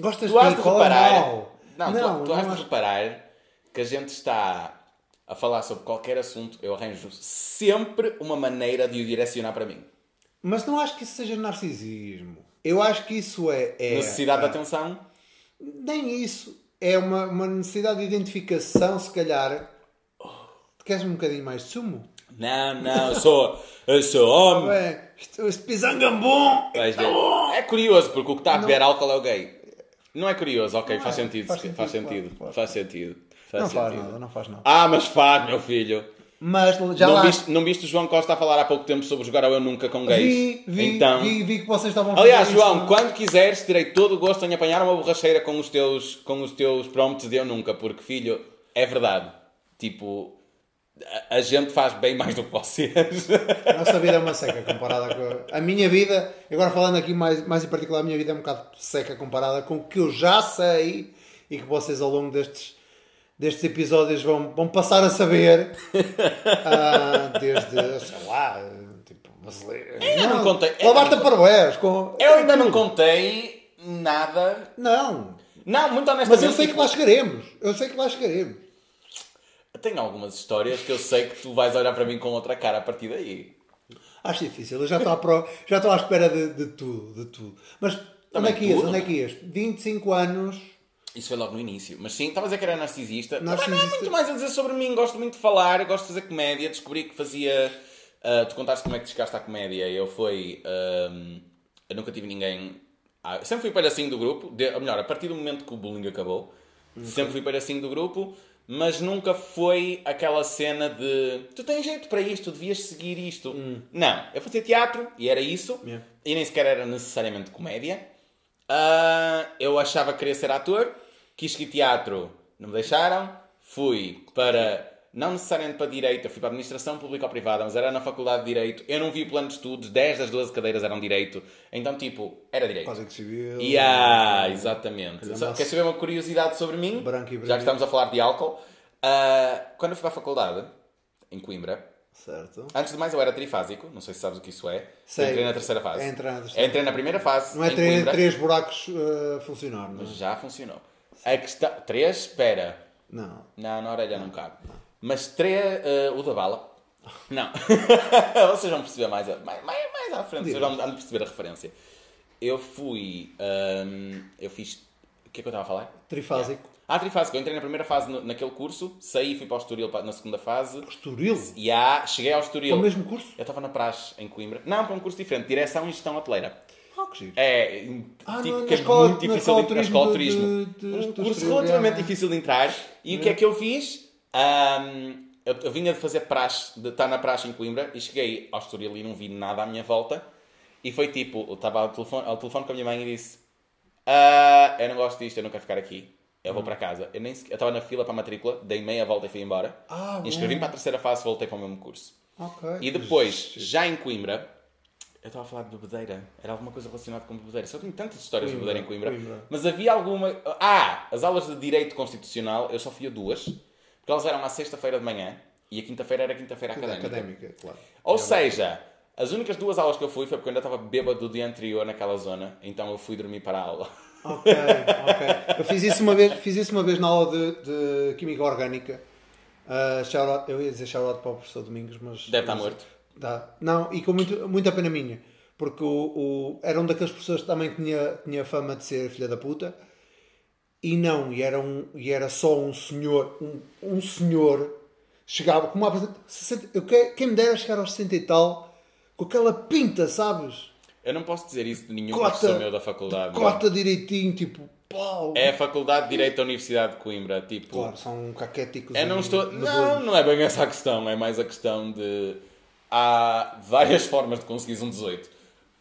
Gostas tu has de de é reparar, mal? não, tu, tu não has de reparar que a gente está a falar sobre qualquer assunto, eu arranjo sempre uma maneira de o direcionar para mim. Mas não acho que isso seja narcisismo. Eu acho que isso é. é Necessidade de ah, atenção. Nem isso. É uma, uma necessidade de identificação, se calhar. Queres um bocadinho mais de sumo? Não, não, eu sou, eu sou homem. Ué, este pisangambom! Vais ver. É curioso, porque o que está a beber álcool é o gay. Não é curioso, ok, faz é, sentido. faz Faz sentido, sentido, claro, claro. faz sentido. Faz Não faz sentido. nada, não faz nada. Ah, mas faz, meu filho. Mas já não, lá. viste, não viste o João Costa a falar há pouco tempo sobre jogar ao Eu Nunca com gays? Vi, vi, então, vi, vi que vocês estavam a Aliás, fazer isso. João, quando quiseres, terei todo o gosto em apanhar uma borracheira com os teus, com os teus prompts de Eu Nunca, porque, filho, é verdade. Tipo, a, gente faz bem mais do que vocês. A nossa vida é uma seca comparada com a... minha vida. Agora falando aqui mais, mais em particular, a minha vida é um bocado seca comparada com o que eu já sei e que vocês ao longo destes, destes episódios vão, vão passar a saber. Ah, desde, sei lá, tipo, brasileiro. ainda não contei- Lavar Tupperwares com. Eu ainda não contei nada. Não. Não, muito honestamente. Mas eu sei que lá chegaremos. Eu sei que lá chegaremos. Tenho algumas histórias que eu sei que tu vais olhar para mim com outra cara a partir daí. Acho difícil. Eu já estou à, pro... já estou à espera de, de tudo, de tudo. Mas onde Também é que ias? Onde é é? que ias? 25 anos. Isso foi logo no início. Mas sim, estava a dizer que era narcisista. Também não há Narcisista. muito mais a dizer sobre mim. Gosto muito de falar, gosto de fazer comédia. Descobri que fazia. ah, tu contaste como é que te chegaste à comédia. Eu fui. ahm, eu nunca tive ninguém. Ah, sempre fui palhacinho do grupo. De, ou melhor, a partir do momento que o bullying acabou, sempre fui palhacinho do grupo. Mas nunca foi aquela cena de tu tens jeito para isto, tu devias seguir isto. Não, eu fazia teatro e era isso. Yeah. E nem sequer era necessariamente comédia. Ah, eu achava que queria ser ator, quis seguir teatro, não me deixaram. fui para. Não necessariamente para Direito, eu fui para Administração Pública ou Privada, mas era na Faculdade de Direito. Eu não vi o plano de estudos, 10 das 12 cadeiras eram Direito. Então, tipo, era Direito. Código Civil. Yeah, exatamente. Olha, Só- nossa. Queres saber uma curiosidade sobre mim? Branco e Já branco. que estamos a falar de álcool. Ah, quando eu fui para a faculdade, em Coimbra, Certo. antes de mais eu era trifásico, não sei se sabes o que isso é. Sei. Entrei na terceira fase. Entrar na terceira. Entrei na primeira fase. Não é em três, Coimbra. três buracos uh, funcionar, não é? Já funcionou. A questão... Três, espera. Não. Não, na orelha não cabe. Mas três, ah, o da bala. Não. Vocês vão perceber mais, a- mais, mais, à frente. Vocês vão, vão perceber a referência. Eu fui. ahm, eu fiz. O que é que eu estava a falar? Trifásico. Ah, trifásico. Eu entrei na primeira fase no- naquele curso, saí e fui para o Estoril na segunda fase. Estoril? E ah, cheguei ao Estoril. É o mesmo curso? Eu estava na praxe em Coimbra. Não, para um curso diferente. Direção e Gestão Hoteleira. Ah, que giro. É, Ah, tipo, que é escola- muito difícil de, de na escola de turismo de- de- um curso relativamente é. difícil de entrar. E o que é que eu fiz? Ahm, eu, eu vinha de fazer praxe, de estar na praxe em Coimbra, e cheguei ao Estoril e não vi nada à minha volta. E foi tipo, eu estava ao telefone, ao telefone com a minha mãe e disse: "Ah, Eu não gosto disto, eu não quero ficar aqui. Eu Hum. vou para casa. Eu nem eu estava na fila para a matrícula, dei meia volta e fui embora. Ah. Inscrevi-me para a terceira fase, voltei para o mesmo curso. Ok. E depois, já em Coimbra, eu estava a falar de bebedeira. Era alguma coisa relacionada com bebedeira. Só tenho tantas histórias de Coimbra, bebedeira em Coimbra. Coimbra. Mas havia alguma. Ah! As aulas de Direito Constitucional, eu só fui a duas. Porque elas eram à sexta-feira de manhã e a quinta-feira era quinta-feira académica. Académica, claro. Ou seja, as únicas duas aulas que eu fui foi porque eu ainda estava bêbado do dia anterior naquela zona. Então eu fui dormir para a aula. Ok, ok. Eu fiz isso uma vez, fiz isso uma vez na aula de, de Química Orgânica. Uh, out- eu ia dizer shout out para o professor Domingos, mas. Deve estar morto. Tá. Não, e com muito, muita pena minha. Porque o, o, era um daqueles professores que também tinha, tinha fama de ser filha da puta. E não, e era, um, e era só um senhor. Um, um senhor. Chegava com uma apresentação. 60 eu que- Quem me dera chegar aos 60 e tal. Com aquela pinta, sabes? Eu não posso dizer isso de nenhum Cota- professor meu da faculdade. Cota direitinho, tipo. Pau. É a Faculdade de Direito da Universidade de Coimbra. Tipo, Claro, são caquéticos. Eu não estou. Não, não é bem essa a questão. É mais a questão de. Há várias formas de conseguir um 18.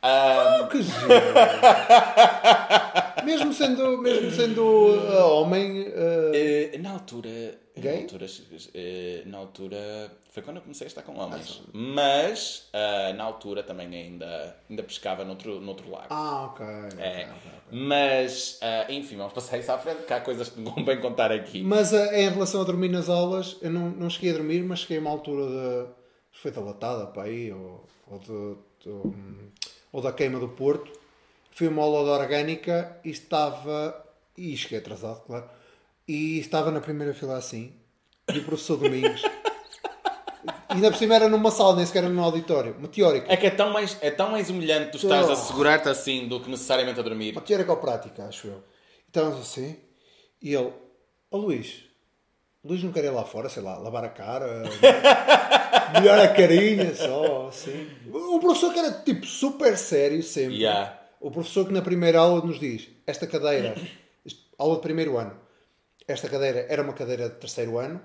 Ah, Ah, que giro. mesmo sendo, mesmo sendo uh, homem. uh, eh, na altura. Gay? Na altura, eh, na altura. Foi quando eu comecei a estar com homens. Mas ah, na altura também ainda, ainda pescava noutro, noutro lago. Ah, ok. É. ok, ok. Mas, enfim, vamos passar isso à frente, que há coisas que não convém contar aqui. Mas uh, em relação a dormir nas aulas, eu não, não cheguei a dormir, mas cheguei a uma altura de. Foi da latada para aí, ou, ou, de- do- hum, ou da queima do Porto. Fui uma aula de orgânica e estava. E cheguei atrasado, claro. E estava na primeira fila assim. E o professor Domingos. e ainda por cima era numa sala, nem sequer era num auditório. Uma teórica. É que é tão mais, é tão mais humilhante tu estás a Oh. segurar-te assim do que necessariamente a dormir. Uma teórica ou prática, acho eu. Estávamos assim, e ele, ó Luís, Luís não quer ir lá fora, sei lá, lavar a cara, melhor a carinha, só, assim. O professor que era tipo super sério sempre. Yeah. O professor que na primeira aula nos diz, esta cadeira, aula de primeiro ano, esta cadeira era uma cadeira de terceiro ano,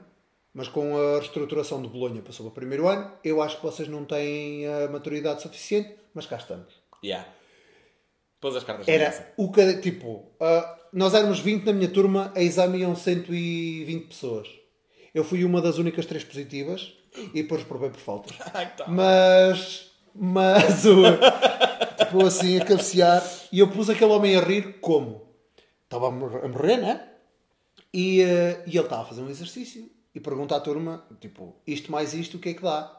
mas com a reestruturação de Bolonha passou para o primeiro ano. Eu acho que vocês não têm a maturidade suficiente, mas cá estamos. Yeah. Pôs as cartas Era o que, tipo, ah, nós éramos 20 na minha turma, a exame iam 120 pessoas. Eu fui uma das únicas três positivas e depois provei por faltas. Tá. Mas, mas, o, tipo assim, a cabecear, e eu pus aquele homem a rir como? Estava a mor- a morrer, né? E, eh, e ele estava a fazer um exercício e pergunta à turma, tipo, isto mais isto, o que é que dá?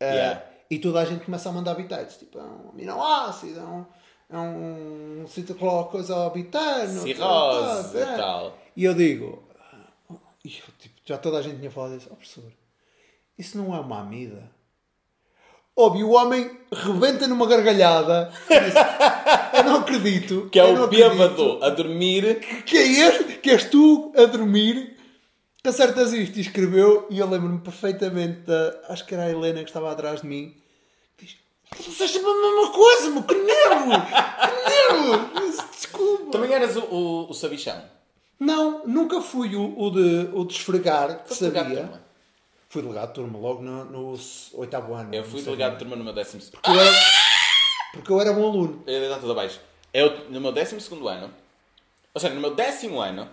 Eh, Yeah. E toda a gente começa a mandar habitats, tipo, é um aminoácido, é um, é um citocló coisa habitano, Cirrose é. e tal. E eu digo, ah, e eu, tipo, já toda a gente tinha falado isso, ó professor, isso não é uma amida? Óbvio, o homem rebenta numa gargalhada. diz, Eu não acredito. Que é o bêbado a dormir. Que é este, que és tu a dormir, que acertas isto. E escreveu, e eu lembro-me perfeitamente da. Acho que era a Helena que estava atrás de mim. Diz: Você sempre a mesma coisa, meu, que nervo! Que nervo! Desculpa. Também eras o, o, o sabichão. Não, nunca fui o, o de, o de esfregar, que Foste sabia. Fui delegado de turma logo no, no oitavo ano. Eu fui delegado de turma no meu décimo. Porque eu era, porque eu era bom aluno. Eu dar tudo abaixo. Eu, no meu décimo segundo ano, ou seja, no meu décimo ano,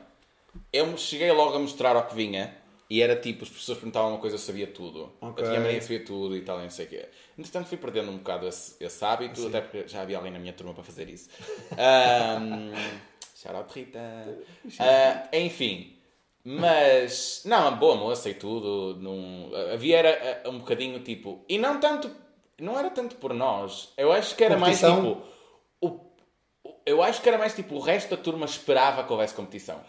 eu cheguei logo a mostrar ao que vinha e era tipo, as pessoas perguntavam uma coisa, eu sabia tudo. Ok. Eu tinha mania sabia tudo e tal, e não sei o quê. Entretanto, fui perdendo um bocado esse, esse hábito, até porque já havia alguém na minha turma para fazer isso. um, shout out Rita. Ah, enfim. Mas, não, boa moça e tudo. Não, havia era ah, um bocadinho tipo. E não tanto. Não era tanto por nós. Eu acho que era mais Competição? tipo. O, eu acho que era mais tipo. O resto da turma esperava que houvesse competição.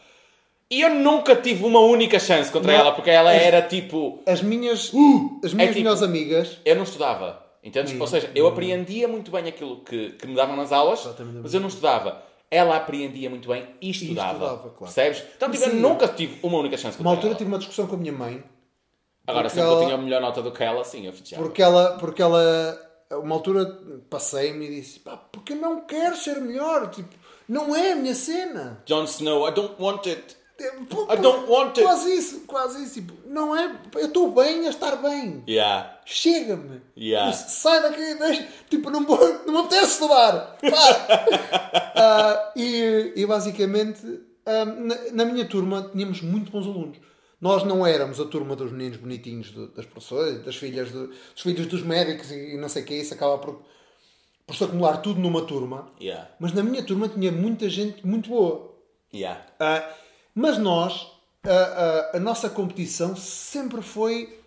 E eu nunca tive uma única chance contra Não. ela, porque ela era tipo. As minhas, as minhas tipo- melhores amigas. Eu não estudava. Entendes? Ou seja, eu apreendia muito bem aquilo que, que me davam nas aulas, mas eu não estudava. Ela apreendia muito bem e estudava. estudava, claro. Percebes? Então, tipo, nunca tive uma única chance contra Uma altura ela. tive uma discussão com a minha mãe. Agora, sempre ela- eu tinha a melhor nota do que ela, sim, eu fechava. Porque ela, porque ela, uma altura passei-me e disse: pá, porque eu não quero ser melhor. Tipo, não é a minha cena. Jon Snow, I don't want it. Pô, I don't want it. Quase isso, quase isso. Tipo, não é. Eu estou bem a estar bem. Yeah. Chega-me. Yeah. Sai daqui, deixa. Tipo, não, vou, não me apetece estudar. Para. Ah, e, e basicamente, ah, na, na minha turma, tínhamos muito bons alunos. Nós não éramos a turma dos meninos bonitinhos do- das professoras, das filhas, do- dos filhos dos médicos e, e não sei o que. Isso acaba por, por se acumular tudo numa turma. Yeah. Mas na minha turma tinha muita gente muito boa. Yeah. Ah, mas nós, a, a- a nossa competição sempre foi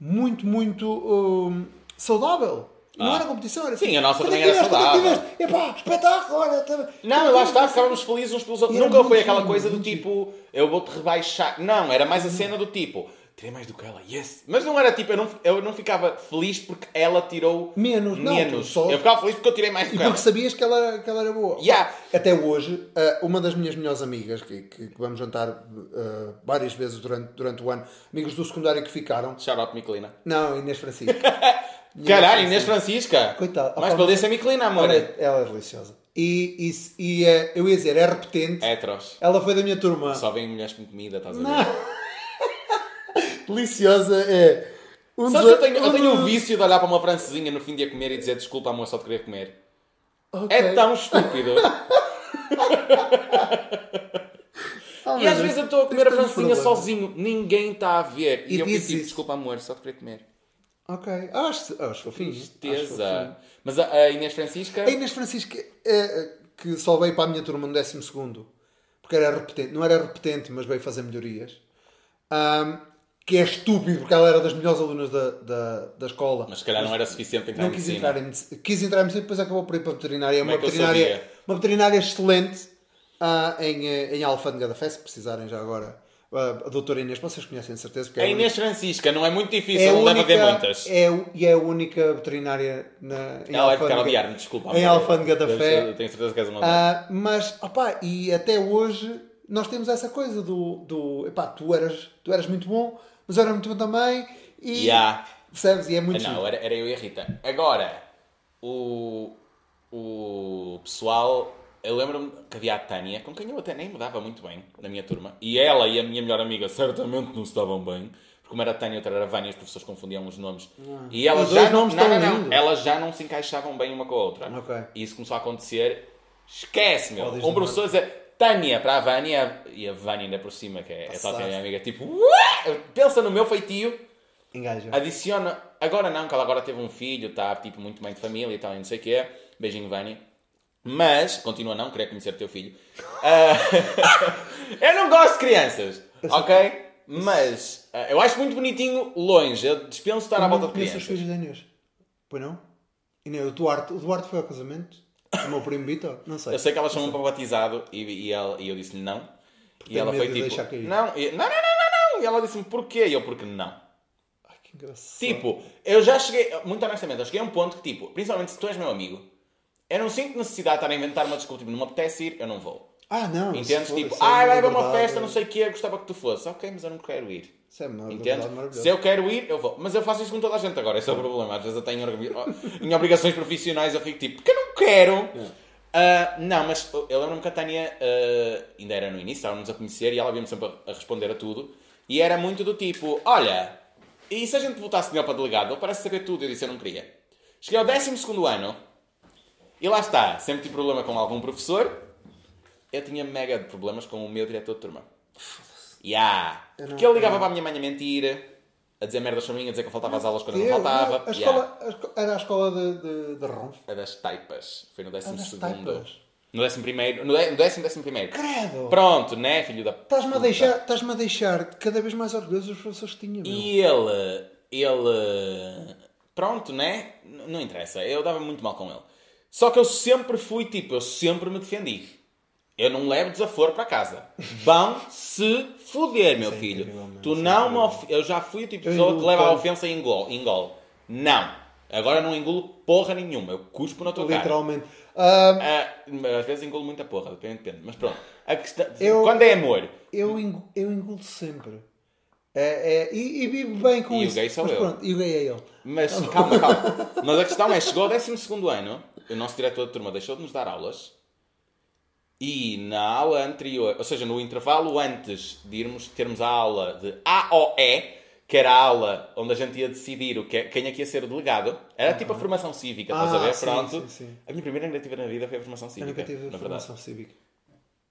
muito, muito hum, saudável. Não Ah. era competição, era Sim, tipo, a nossa "Quanto é também era saudável." Epá, espetáculo, olha. tá- Não, lá está, ficávamos felizes uns pelos outros. Era Nunca foi aquela coisa do tipo, eu vou-te rebaixar. Não, era mais a cena do tipo, tirei mais do que ela, yes. Mas não era tipo, eu não, eu não ficava feliz porque ela tirou Menos, não, menos. só- Eu ficava feliz porque eu tirei mais do E que ela. porque sabias que ela, que ela era boa. Yeah. Até hoje, ah, uma das minhas melhores amigas, que, que- vamos jantar ah, várias vezes durante, durante o ano, amigos do secundário que ficaram. Shout out Miquelina. Não, Inês Francisco. Caralho, Inês Francisca. Coitada. Mais para poder ser Miquelina, amor. Ela é, ela é deliciosa. E, e, e, eh, eu ia dizer, é repetente. É atroz. Ela foi da minha turma. Só vem mulheres com comida, estás a ver? Não. Deliciosa é. Um Só dos- que eu tenho, eu um tenho o vício de olhar para uma francesinha no fim de a comer e dizer desculpa, amor, só te queria comer. Ok. É tão estúpido. Oh, E às vezes eu estou a comer a francesinha sozinho, ninguém está a ver. E, E eu dizes tipo, desculpa amor, só te queria comer. Ok. Ah, Acho, acho fofinho. Tristeza. Mas a, a Inês Francisca. A Inês Francisco, eh, que só veio para a minha turma no 12 porque era repetente, não era repetente, mas veio fazer melhorias. Ahm, que é estúpido, porque ela era das melhores alunas da, da, da escola. Mas se calhar não era suficiente para entrar não em quis medicina. entrar em. Quis entrar em medicina, depois acabou por ir para a veterinária. É Como uma é veterinária, uma veterinária excelente ah, em, eh, em Alfândega da Fé, se precisarem já agora. Ah, a doutora Inês, vocês conhecem de certeza. porque A é Inês Francisca, não é muito difícil, é a não deve haver única, muitas. é, e é a única veterinária na, em Ela vai ficar a Alfândega- odiar-me, desculpa. Em. Alfândega da Fé. Tenho certeza que és uma Ah, mas, opá, e até hoje nós temos essa coisa do, do epá, tu eras, tu eras muito bom, mas era muito bom também. E, Yeah. Percebes? E é muito Não, giro. era, era eu e a Rita. Agora, o, o pessoal. Eu lembro-me que havia a Tânia, com quem eu até nem me dava muito bem na minha turma. E ela e a minha melhor amiga certamente não se davam bem. Porque como era a Tânia e outra era a Vânia, as pessoas confundiam os nomes. E elas já, não, não, não, não. elas já não se encaixavam bem uma com a outra. Ok. E isso começou a acontecer. Esquece, meu. Podes Um não- professor dizer Tânia para a Vânia e a Vânia ainda por cima, que é, é tal que a minha amiga, tipo, "Ué?" pensa no meu feitio. Engaja. Adiciona. Agora não, que ela agora teve um filho, está tipo muito bem de família e tal, e não sei o que é. Beijinho, Vânia. Mas, continua a não querer conhecer o teu filho. Ah, eu não gosto de crianças, ok? Mas ah, eu acho muito bonitinho longe. Eu dispenso estar à volta não de conheço os crianças. filhos da Inês. Pois não? Inês, o Duarte, o Duarte foi ao casamento? O meu primo Vitor? Não sei. Eu sei que elas chamam para batizado e, e, ela- e eu disse-lhe não. e tem ela foi tipo. Não, e- não, não, não, não, não. E ela disse-me porquê? E eu, porque não. Ai, que engraçado. Tipo, eu já cheguei, muito honestamente, eu cheguei a um ponto que, tipo, principalmente se tu és meu amigo, eu não sinto necessidade de estar a inventar uma desculpa, tipo, não me apetece ir, eu não vou. Ah, não. Entendes? Tipo, é ah, vai haver uma festa, não sei o quê, gostava que tu fosse. Ok, mas eu não quero ir. Isso é uma liberdade maravilhosa. Se eu quero ir, eu vou. Mas eu faço isso com toda a gente agora, esse é o problema. Às vezes eu tenho em obrigações profissionais, eu fico tipo, porque eu não quero. Ah, não, mas eu lembro-me que a Tânia ah, ainda era no início, estávamos a conhecer e ela vinha-me sempre a, responder a tudo. E era muito do tipo: olha, e se a gente voltasse nele para delegado? Ele parece saber tudo. Eu disse: eu não queria. Cheguei ao 12 ano e lá está, sempre tive problema com algum professor. Eu tinha mega problemas com o meu diretor de turma. Ya. Não- Porque ele ligava não- para a minha mãe a mentir, a dizer merdas sobre mim, a dizer que eu faltava às aulas quando eu não faltava. a escola, a esco- era a escola de, de, de Ronf. A das taipas. Foi no décimo das segundo. taipas? No décimo primeiro. No dé- no décimo, décimo primeiro. Credo! Pronto, né, filho da Estás-me a puta. deixar, estás-me a deixar cada vez mais orgulhoso dos professores que tinha, meu. E ele, ele, pronto, né? Não interessa, eu dava muito mal com ele. Só que eu sempre fui tipo, eu sempre me defendi. Eu não levo desaforo para casa. Vão se foder, meu é filho. tu não me of... Eu já fui o tipo de pessoa que engulo leva a ofensa e engole. engole. Não. Agora não engulo porra nenhuma. Eu cuspo na tua cara. Literalmente. Ah, às vezes engulo muita porra, depende, depende. Mas pronto. A questão... Eu- Quando é amor, eu, engu- eu engulo sempre. É, é, e, e vivo bem com E o isso. gay sou Mas eu. pronto, e o gay é ele. Mas calma, calma. Mas a questão é, chegou ao 12 ano, o nosso diretor de turma deixou de nos dar aulas e na aula anterior, ou seja, no intervalo antes de irmos termos a aula de AOE, que era a aula onde a gente ia decidir o que, quem é que ia ser o delegado, era tipo a formação cívica, estás a Ah, ver? sim, Pronto. sim, sim. A minha primeira negativa na vida foi a formação cívica. nunca tive na formação verdade. cívica.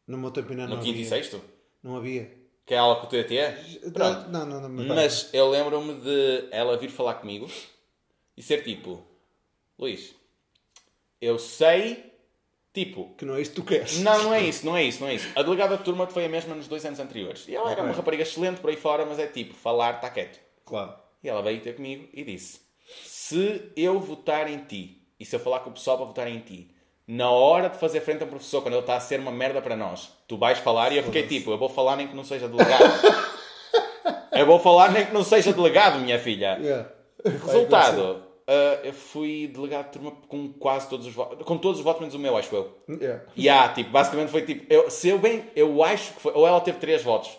No meu tempo ainda No não quinto havia. e sexto, Não havia. que é a aula que tu ia ter. Pronto. Não, não, não. Mas, Mas eu lembro-me de ela vir falar comigo e ser tipo: Luís, eu sei, tipo, Que não é isso que tu queres. não, não é isso, não é isso, não é isso. A delegada de turma foi a mesma nos dois anos anteriores. E ela era uma Ok. rapariga excelente por aí fora, mas é tipo, falar, está quieto. Claro. E ela veio ter comigo e disse: Se eu votar em ti, e se eu falar com o pessoal para votar em ti, na hora de fazer frente a um professor, quando ele está a ser uma merda para nós, tu vais falar e eu fiquei tipo, eu vou falar nem que não seja delegado. eu vou falar nem que não seja delegado, minha filha. Yeah. Resultado, ah, eu fui delegado de turma com quase todos os votos, com todos os votos menos o meu, acho eu. Yeah. E há, tipo, basicamente foi tipo, eu, se eu bem, eu acho que foi, ou ela teve três votos,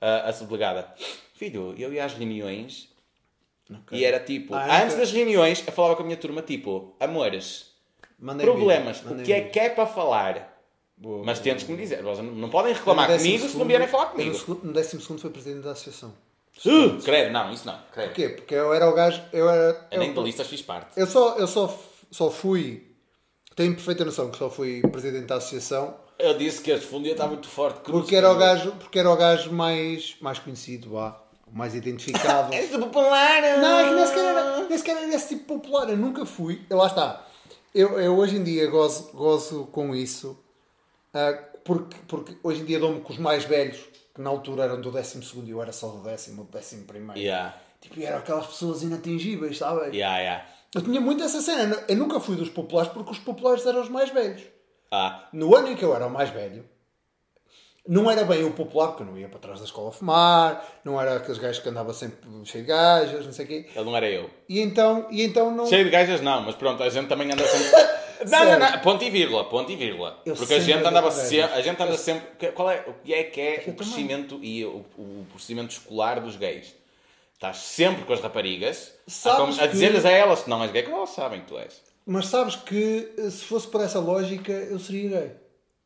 ah, a subdelegada. Filho, eu ia às reuniões Ok. e era tipo, Ah, antes ok. das reuniões, eu falava com a minha turma, tipo, amores, Mandem problemas, mandem o que é vídeo. que é para falar? Boa, Mas tentes que me dizer, não podem reclamar comigo se não segundo- vierem falar comigo. No, segundo, no décimo segundo foi presidente da associação. Uh, credo, não, isso não, credo. Porquê? Porque eu era o gajo. Eu, era, Eu nem de listas fiz parte. eu só, eu só, só fui. Tenho perfeita noção que só fui presidente da associação Eu disse que este fundo ia estar muito forte. cruz, porque era o gajo, porque era o gajo mais, mais conhecido, o mais identificado. Do popular! Não, é que nem sequer, era, nem sequer era esse tipo popular. Eu nunca fui. Eu, lá está. Eu, eu hoje em dia gozo, gozo com isso. ah, porque, porque hoje em dia dou-me com os mais velhos, que na altura eram do 12 e eu era só do décimo, do décimo primeiro. Yeah, Tipo, e eram aquelas pessoas inatingíveis, sabe? yeah, yeah. Eu tinha muito essa cena. Eu nunca fui dos populares porque os populares eram os mais velhos. Ah, No ano em que eu era o mais velho, não era bem o popular, porque eu não ia para trás da escola a fumar, não era aqueles gajos que andava sempre cheio de gajas, não sei o quê. ele não era eu. E então, e então não. Cheio de gajas não, mas pronto, a gente também anda sempre. Não, não, não, ponto e vírgula, ponto e vírgula. Eu Porque a sempre gente andava sempre, a gente anda sempre. Qual é, o que é que é Eu o também. crescimento e o, o procedimento escolar dos gays? Estás sempre com as raparigas a, Sabes a que- dizer-lhes a elas que não és gay, como elas sabem que tu és. Mas sabes que eh, se fosse por essa lógica eu seria gay.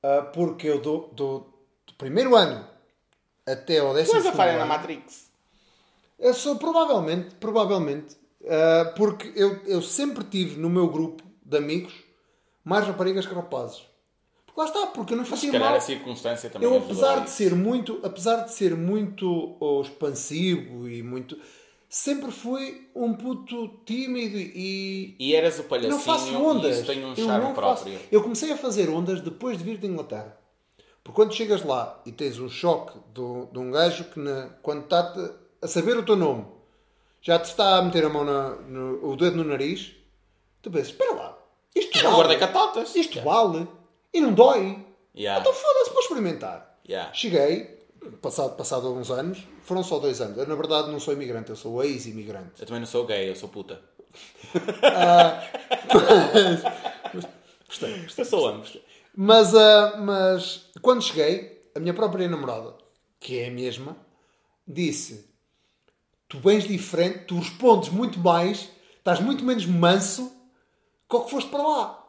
Ah, porque eu do, do, do primeiro ano até ao Tu décimo és a falha na Matrix. Eu sou provavelmente, provavelmente, ah, porque eu, eu sempre tive no meu grupo de amigos mais raparigas que rapazes. Porque lá está, porque eu não Se fazia calhar mal. a circunstância também Eu apesar de isso. ser muito, apesar de ser muito oh, expansivo e muito, sempre fui um puto tímido e E eras o palhacinho não faço ondas. isso tem um eu charme próprio. faço. Eu comecei a fazer ondas depois de vir de Inglaterra. Porque quando chegas lá e tens um choque do- de um gajo que na- quando está a saber o teu nome já te está a meter a mão na- no, o dedo no nariz, tu pensas, espera lá, isto não guardei catotas. isto vale e não dói. Yeah. Então foda-se para experimentar. Yeah. Cheguei, passado, passado uns anos, foram só dois anos. Eu na verdade não sou imigrante, eu sou ex-imigrante. Eu também não sou gay, eu sou puta. Gostei, Eu sou ambos. Mas, ah, mas quando cheguei, a minha própria namorada, que é a mesma, disse: Tu vens diferente, tu respondes muito mais, estás muito menos manso que o que foste para lá.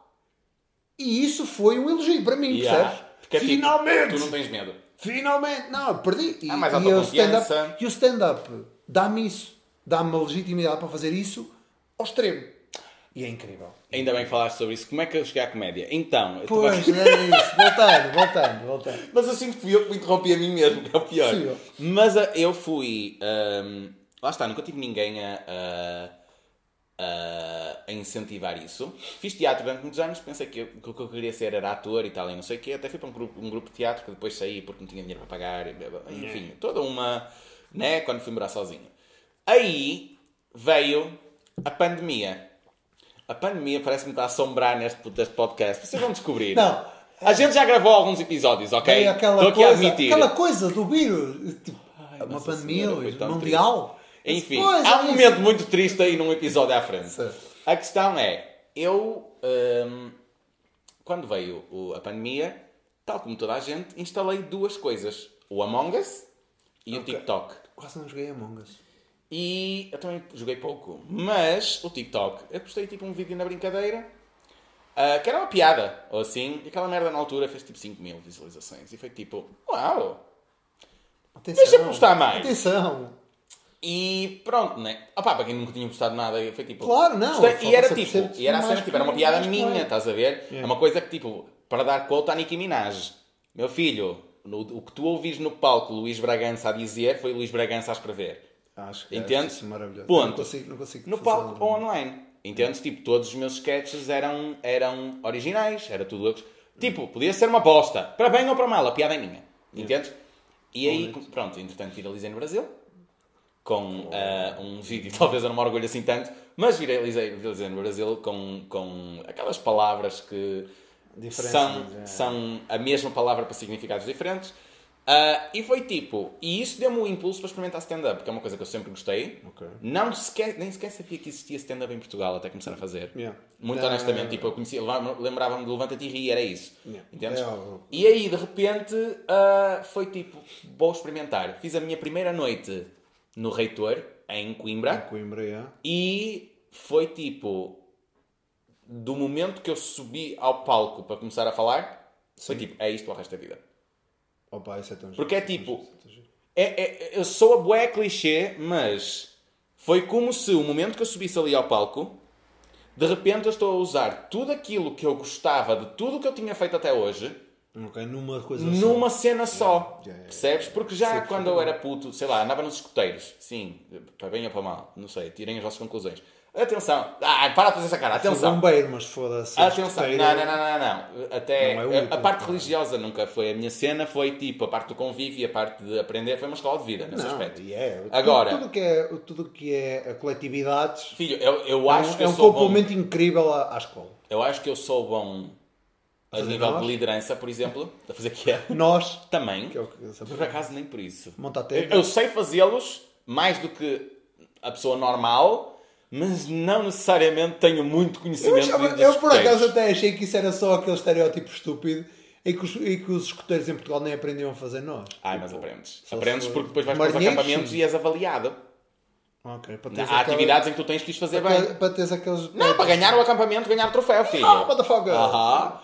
E isso foi um elogio para mim, Yeah. percebes? Porque é tipo, Finalmente! tu não tens medo. Finalmente! Não, perdi. E, mais e o stand-up e o stand-up dá-me isso. Dá-me a legitimidade para fazer isso ao extremo. E é incrível. Ainda bem que falaste sobre isso. Como é que eu cheguei à comédia? Então, eu Pois, estava- é isso. Voltando, voltando, voltando. Mas eu sinto que fui eu que me interrompi a mim mesmo, que é o pior. Sim, eu. Mas ah, eu fui. ahm, lá está, nunca tive ninguém a, a, a- a incentivar isso. Fiz teatro durante muitos anos, pensei que, o que eu queria ser era ator e tal, e não sei o quê. Até fui para um grupo, um grupo de teatro que depois saí porque não tinha dinheiro para pagar, enfim, toda uma. né? Quando fui morar sozinho. Aí veio a pandemia. A pandemia parece-me estar a assombrar neste, neste podcast. Vocês vão descobrir. Não. A gente já gravou alguns episódios, ok? Veio aquela Estou aqui a coisa, admitir. aquela coisa do vírus. Tipo, uma Nossa pandemia Senhora, mundial. Enfim, Pois, há é um isso. momento muito triste aí num episódio à frente. Certo. A questão é, eu, hum, quando veio o- a pandemia, tal como toda a gente, instalei duas coisas. O Among Us e o Ok. TikTok. Quase não joguei Among Us. E eu também joguei pouco. Mas o TikTok, eu postei tipo um vídeo na brincadeira, ah, que era uma piada, ou assim, e aquela merda na altura fez tipo 5 mil visualizações. E foi tipo, uau! Atenção. Deixa eu postar mais. Atenção. E pronto, né? Opá, para quem nunca tinha gostado nada, foi tipo. Claro, não. Gostei. E era a tipo, e era a cena, tipo, era uma piada minha, claro. estás a ver? É uma coisa que, tipo, para dar conta à Nicki Minaj. Meu filho, no- o que tu ouvis no palco Luís Bragança a dizer foi Luís Bragança a escrever. Acho que Entendes? acho isso maravilhoso. Ponto. Não consigo, não consigo No palco ou online. Entendes? Tipo, todos os meus sketches eram, eram originais, era tudo Tipo, podia ser uma bosta. Para bem ou para mal, a piada é minha. Entendes? E aí, pronto, entretanto, viralizei no Brasil. Com ah, um vídeo, talvez eu não me orgulho assim tanto, mas viralizei, viralizei no Brasil com, com aquelas palavras que são, é. são a mesma palavra para significados diferentes. Ah, e foi tipo, e isso deu-me um impulso para experimentar stand-up, porque é uma coisa que eu sempre gostei. Ok. Não sequer, nem sequer sabia que existia stand-up em Portugal até começar a fazer. Yeah. Muito Ah. honestamente, tipo, eu conhecia, lembrava-me de Levanta-te e Ri, era isso. Yeah. Entendes? É E aí, de repente, ah, foi tipo, vou experimentar. Fiz a minha primeira noite no Reitor, em Coimbra, Coimbra, yeah. e foi tipo, do momento que eu subi ao palco para começar a falar, foi tipo, é isto o resto da vida. Opa, isso é tão Porque é giro, tipo- é. É, é, eu sou a bué clichê, mas foi como se o momento que eu subisse ali ao palco, de repente eu estou a usar tudo aquilo que eu gostava de tudo o que eu tinha feito até hoje, Ok, numa coisa numa só. cena só. Yeah, yeah, yeah. Percebes? Porque já Sei quando eu era puto, sei lá, andava nos escuteiros, sim, para bem ou para mal, não sei, tirem as vossas conclusões. Atenção, ah, para de fazer essa cara, atenção. bombeiro, mas foda-se. Atenção, não, não, não, não, não. Até Não é útil, a, a parte pá. religiosa nunca foi. A minha cena foi tipo a parte do convívio e a parte de aprender. Foi uma escola de vida nesse Não, aspecto. e é. Agora- Tudo, tudo que é, tudo que é a coletividades Filho, eu, eu é acho um, que é eu um sou bom. complemento incrível à, à escola. Eu acho que eu sou bom a nível nós? de liderança, por exemplo, a fazer que é. Nós, Também. que é que eu Por acaso nem por isso. Monta a Eu, eu sei fazê-los mais do que a pessoa normal, mas não necessariamente tenho muito Eu, conhecimento achava- dos eu, por acaso até achei que isso era só aquele estereótipo estúpido e que os, e que os escuteiros em Portugal nem aprendiam a fazer nós. Ai, mas Tipo, aprendes. só Aprendes se- porque depois vais para os acampamentos sim. e és avaliado. Ok, para Há aquela- atividades em que tu tens que os fazer para, bem. para teres aqueles. Não, para ganhar o acampamento, ganhar o troféu, filho. Ah, motherfucker! Aham.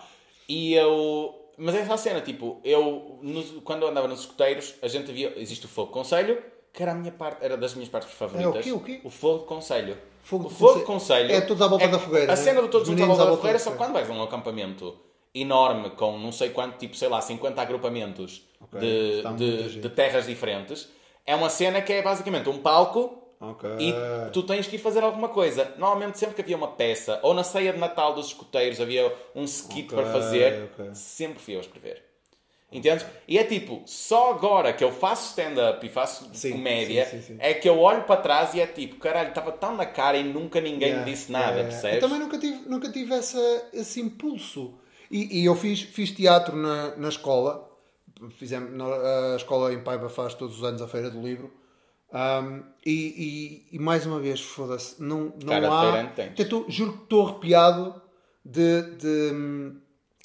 E eu. Mas é essa a cena, tipo, eu, nos- quando eu andava nos escuteiros, a gente via. Existe o Fogo Conselho, que era a minha parte, era das minhas partes favoritas. É o quê, o quê? O Fogo Conselho. Fogo o de Fogo Conselho. Conselho. É todos à volta da fogueira, A né? cena de todos Os juntos à volta da fogueira, da só quando vais a um acampamento enorme, com não sei quanto, tipo, sei lá, 50 agrupamentos Ok, de, de, de terras diferentes, é uma cena que é basicamente um palco Ok. e tu tens que ir fazer alguma coisa. Normalmente, sempre que havia uma peça, ou na ceia de Natal dos escuteiros havia um skit Ok, para fazer, ok. sempre fui eu escrever. Entendes? E é tipo, só agora que eu faço stand-up e faço Sim, comédia, sim, sim. é que eu olho para trás e é tipo, caralho, estava tão na cara e nunca ninguém Yeah, me disse nada, yeah. percebes? Eu também nunca tive, nunca tive essa, esse impulso. E, e eu fiz, fiz teatro na, na escola. Fizemos, na- a escola em Paiva faz todos os anos a Feira do Livro. Um, e, e- e mais uma vez, foda-se, não, não Cara há. tô- juro que estou arrepiado de, de,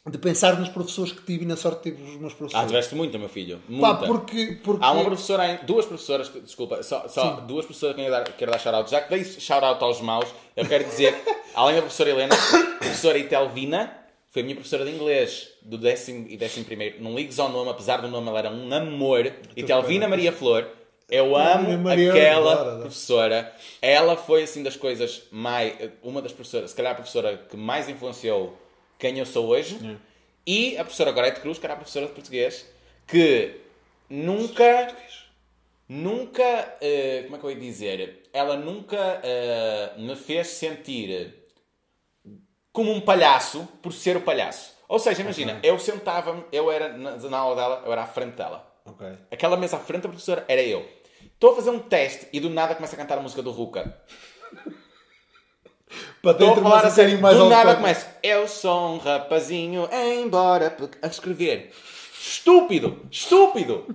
de pensar nos professores que tive e na sorte que tive os meus Ah, professores. tiveste muita, meu filho. Pá, Muita. porque, porque Há uma professora, duas professoras, desculpa, só, só duas professoras que eu quero dar, quero dar shout-out. Já que dei shout-out aos maus, eu quero dizer, além da professora Helena, a professora Itelvina foi a minha professora de inglês do décimo e décimo primeiro. Não ligues ao nome, apesar do nome, ela era um amor. Itelvina Maria Flor. Eu amo Maria aquela professora. Ela foi assim das coisas mais. Uma das professoras, se calhar a professora que mais influenciou quem eu sou hoje. E a professora Gorete Cruz, que era a professora de português, que nunca. Nunca. eh, como é que eu ia dizer? Ela nunca eh, me fez sentir como um palhaço por ser o palhaço. Ou seja, imagina, eu sentava-me, eu era na, na aula dela, eu era à frente dela. Ok. Aquela mesa à frente da professora era eu. Estou a fazer um teste e do nada começa a cantar a música do Ruka. Estou a falar a sério. mais Do nada começo. Eu sou um rapazinho, embora a escrever. Estúpido! Estúpido!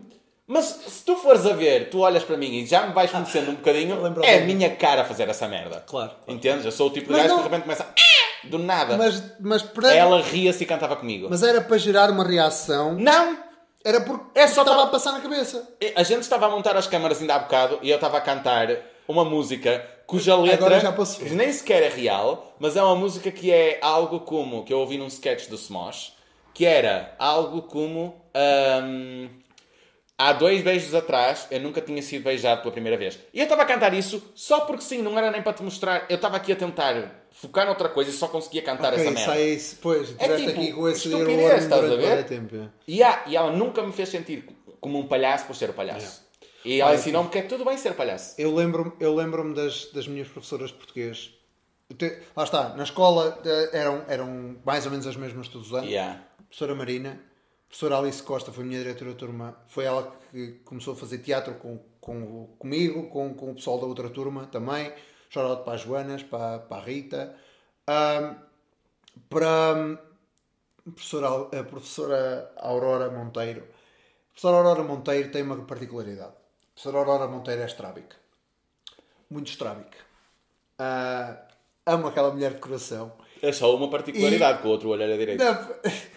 Mas se tu fores a ver, tu olhas para mim e já me vais conhecendo um bocadinho, é a minha cara fazer essa merda. Claro, claro. Entendes? Eu sou o tipo de Mas gajo não- que de repente começa. "Ah!" Do nada. Mas, mas, para... Ela ria-se e cantava comigo. mas era para gerar uma reação. Não! Era porque É só estava tava- a passar na cabeça. A gente estava a montar as câmaras ainda há bocado e eu estava a cantar uma música cuja letra nem sequer é real, mas é uma música que é algo como, que eu ouvi num sketch do Smosh, que era algo como hum, há dois beijos atrás eu nunca tinha sido beijado pela primeira vez. E eu estava a cantar isso só porque sim, não era nem para te mostrar. Eu estava aqui a tentar focar noutra coisa e só conseguia cantar Ok, essa merda. sai. Pois, estiveste tipo, aqui com esse estupidez, estás a ver? tempo. é. E, há- e ela nunca me fez sentir como um palhaço por ser o palhaço. E ela Olha, ensinou-me que é tudo bem ser palhaço. Eu lembro-me eu lembro das, das minhas professoras de português. Te- Lá está, na escola eh, eram, eram mais ou menos as mesmas todos os anos. Yeah. Professora Marina, professora Alice Costa foi minha diretora de turma. Foi ela que começou a fazer teatro com, com, comigo, com, com o pessoal da outra turma também. Chorote para as Joanas, para, para a Rita. Ahm, para hum, a professora, a professora Aurora Monteiro. A professora Aurora Monteiro tem uma particularidade. A professora Aurora Monteiro é estrábica. Muito estrábica. Ah, amo aquela mulher de coração. É só uma particularidade, que o outro olho era direito. Não,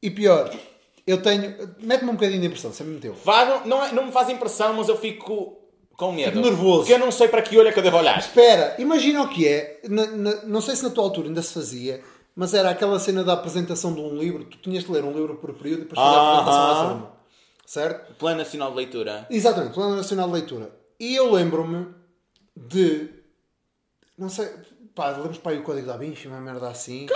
E pior, eu tenho. Mete-me um bocadinho de impressão, me meteu. Faz- não, é- não me faz impressão, mas eu fico com medo. Fico nervoso. Porque eu não sei para que olho é que eu devo olhar. Espera, imagina o que é. na- na- não sei se na tua altura ainda se fazia, mas era aquela cena da apresentação de um livro. Tu tinhas de ler um livro por período e depois fazer a apresentação à Aham. turma. Certo? Plano Nacional de Leitura. Exatamente, Plano Nacional de Leitura. E eu lembro-me de. Não sei. Pá, lembro para aí o Código da Vinci, uma merda assim.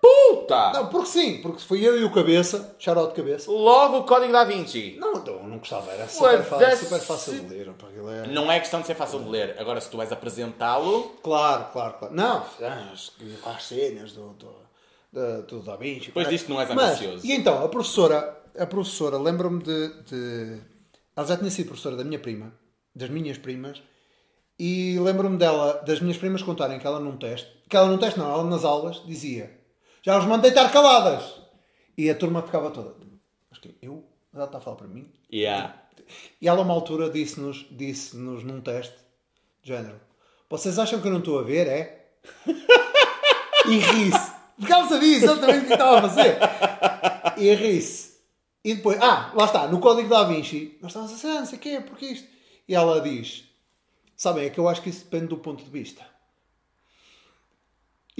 Puta! Não, porque sim, porque foi eu e o Cabeça, de Cabeça. Logo o Código da Vinci. Não, não, não gostava, era super, fácil, super fácil de ler. aquilo é- Não é questão de ser fácil de ler. Agora, se tu vais apresentá-lo... Claro, claro, claro. Não, as, as cenas do, do, do, do Da Vinci. Depois disto não és Mas, ambicioso. E então, a professora, a professora, lembro-me de, de. Ela já tinha sido professora da minha prima, das minhas primas, e lembro-me dela, das minhas primas contarem que ela num teste, que ela num teste não, ela nas aulas dizia: Já os mandei estar caladas! E a turma ficava toda. Mas que eu? Ela está a falar para mim? Yeah. E ela, uma altura, disse-nos disse num teste, de género: Vocês acham que eu não estou a ver, é? e ri-se. Porque ela sabia exatamente o que estava a fazer. E ri-se. E depois, ah, lá está, no código da Vinci, nós estávamos a dizer, ah, não sei o quê, porque isto? E ela diz: Sabem, é que eu acho que isso depende do ponto de vista.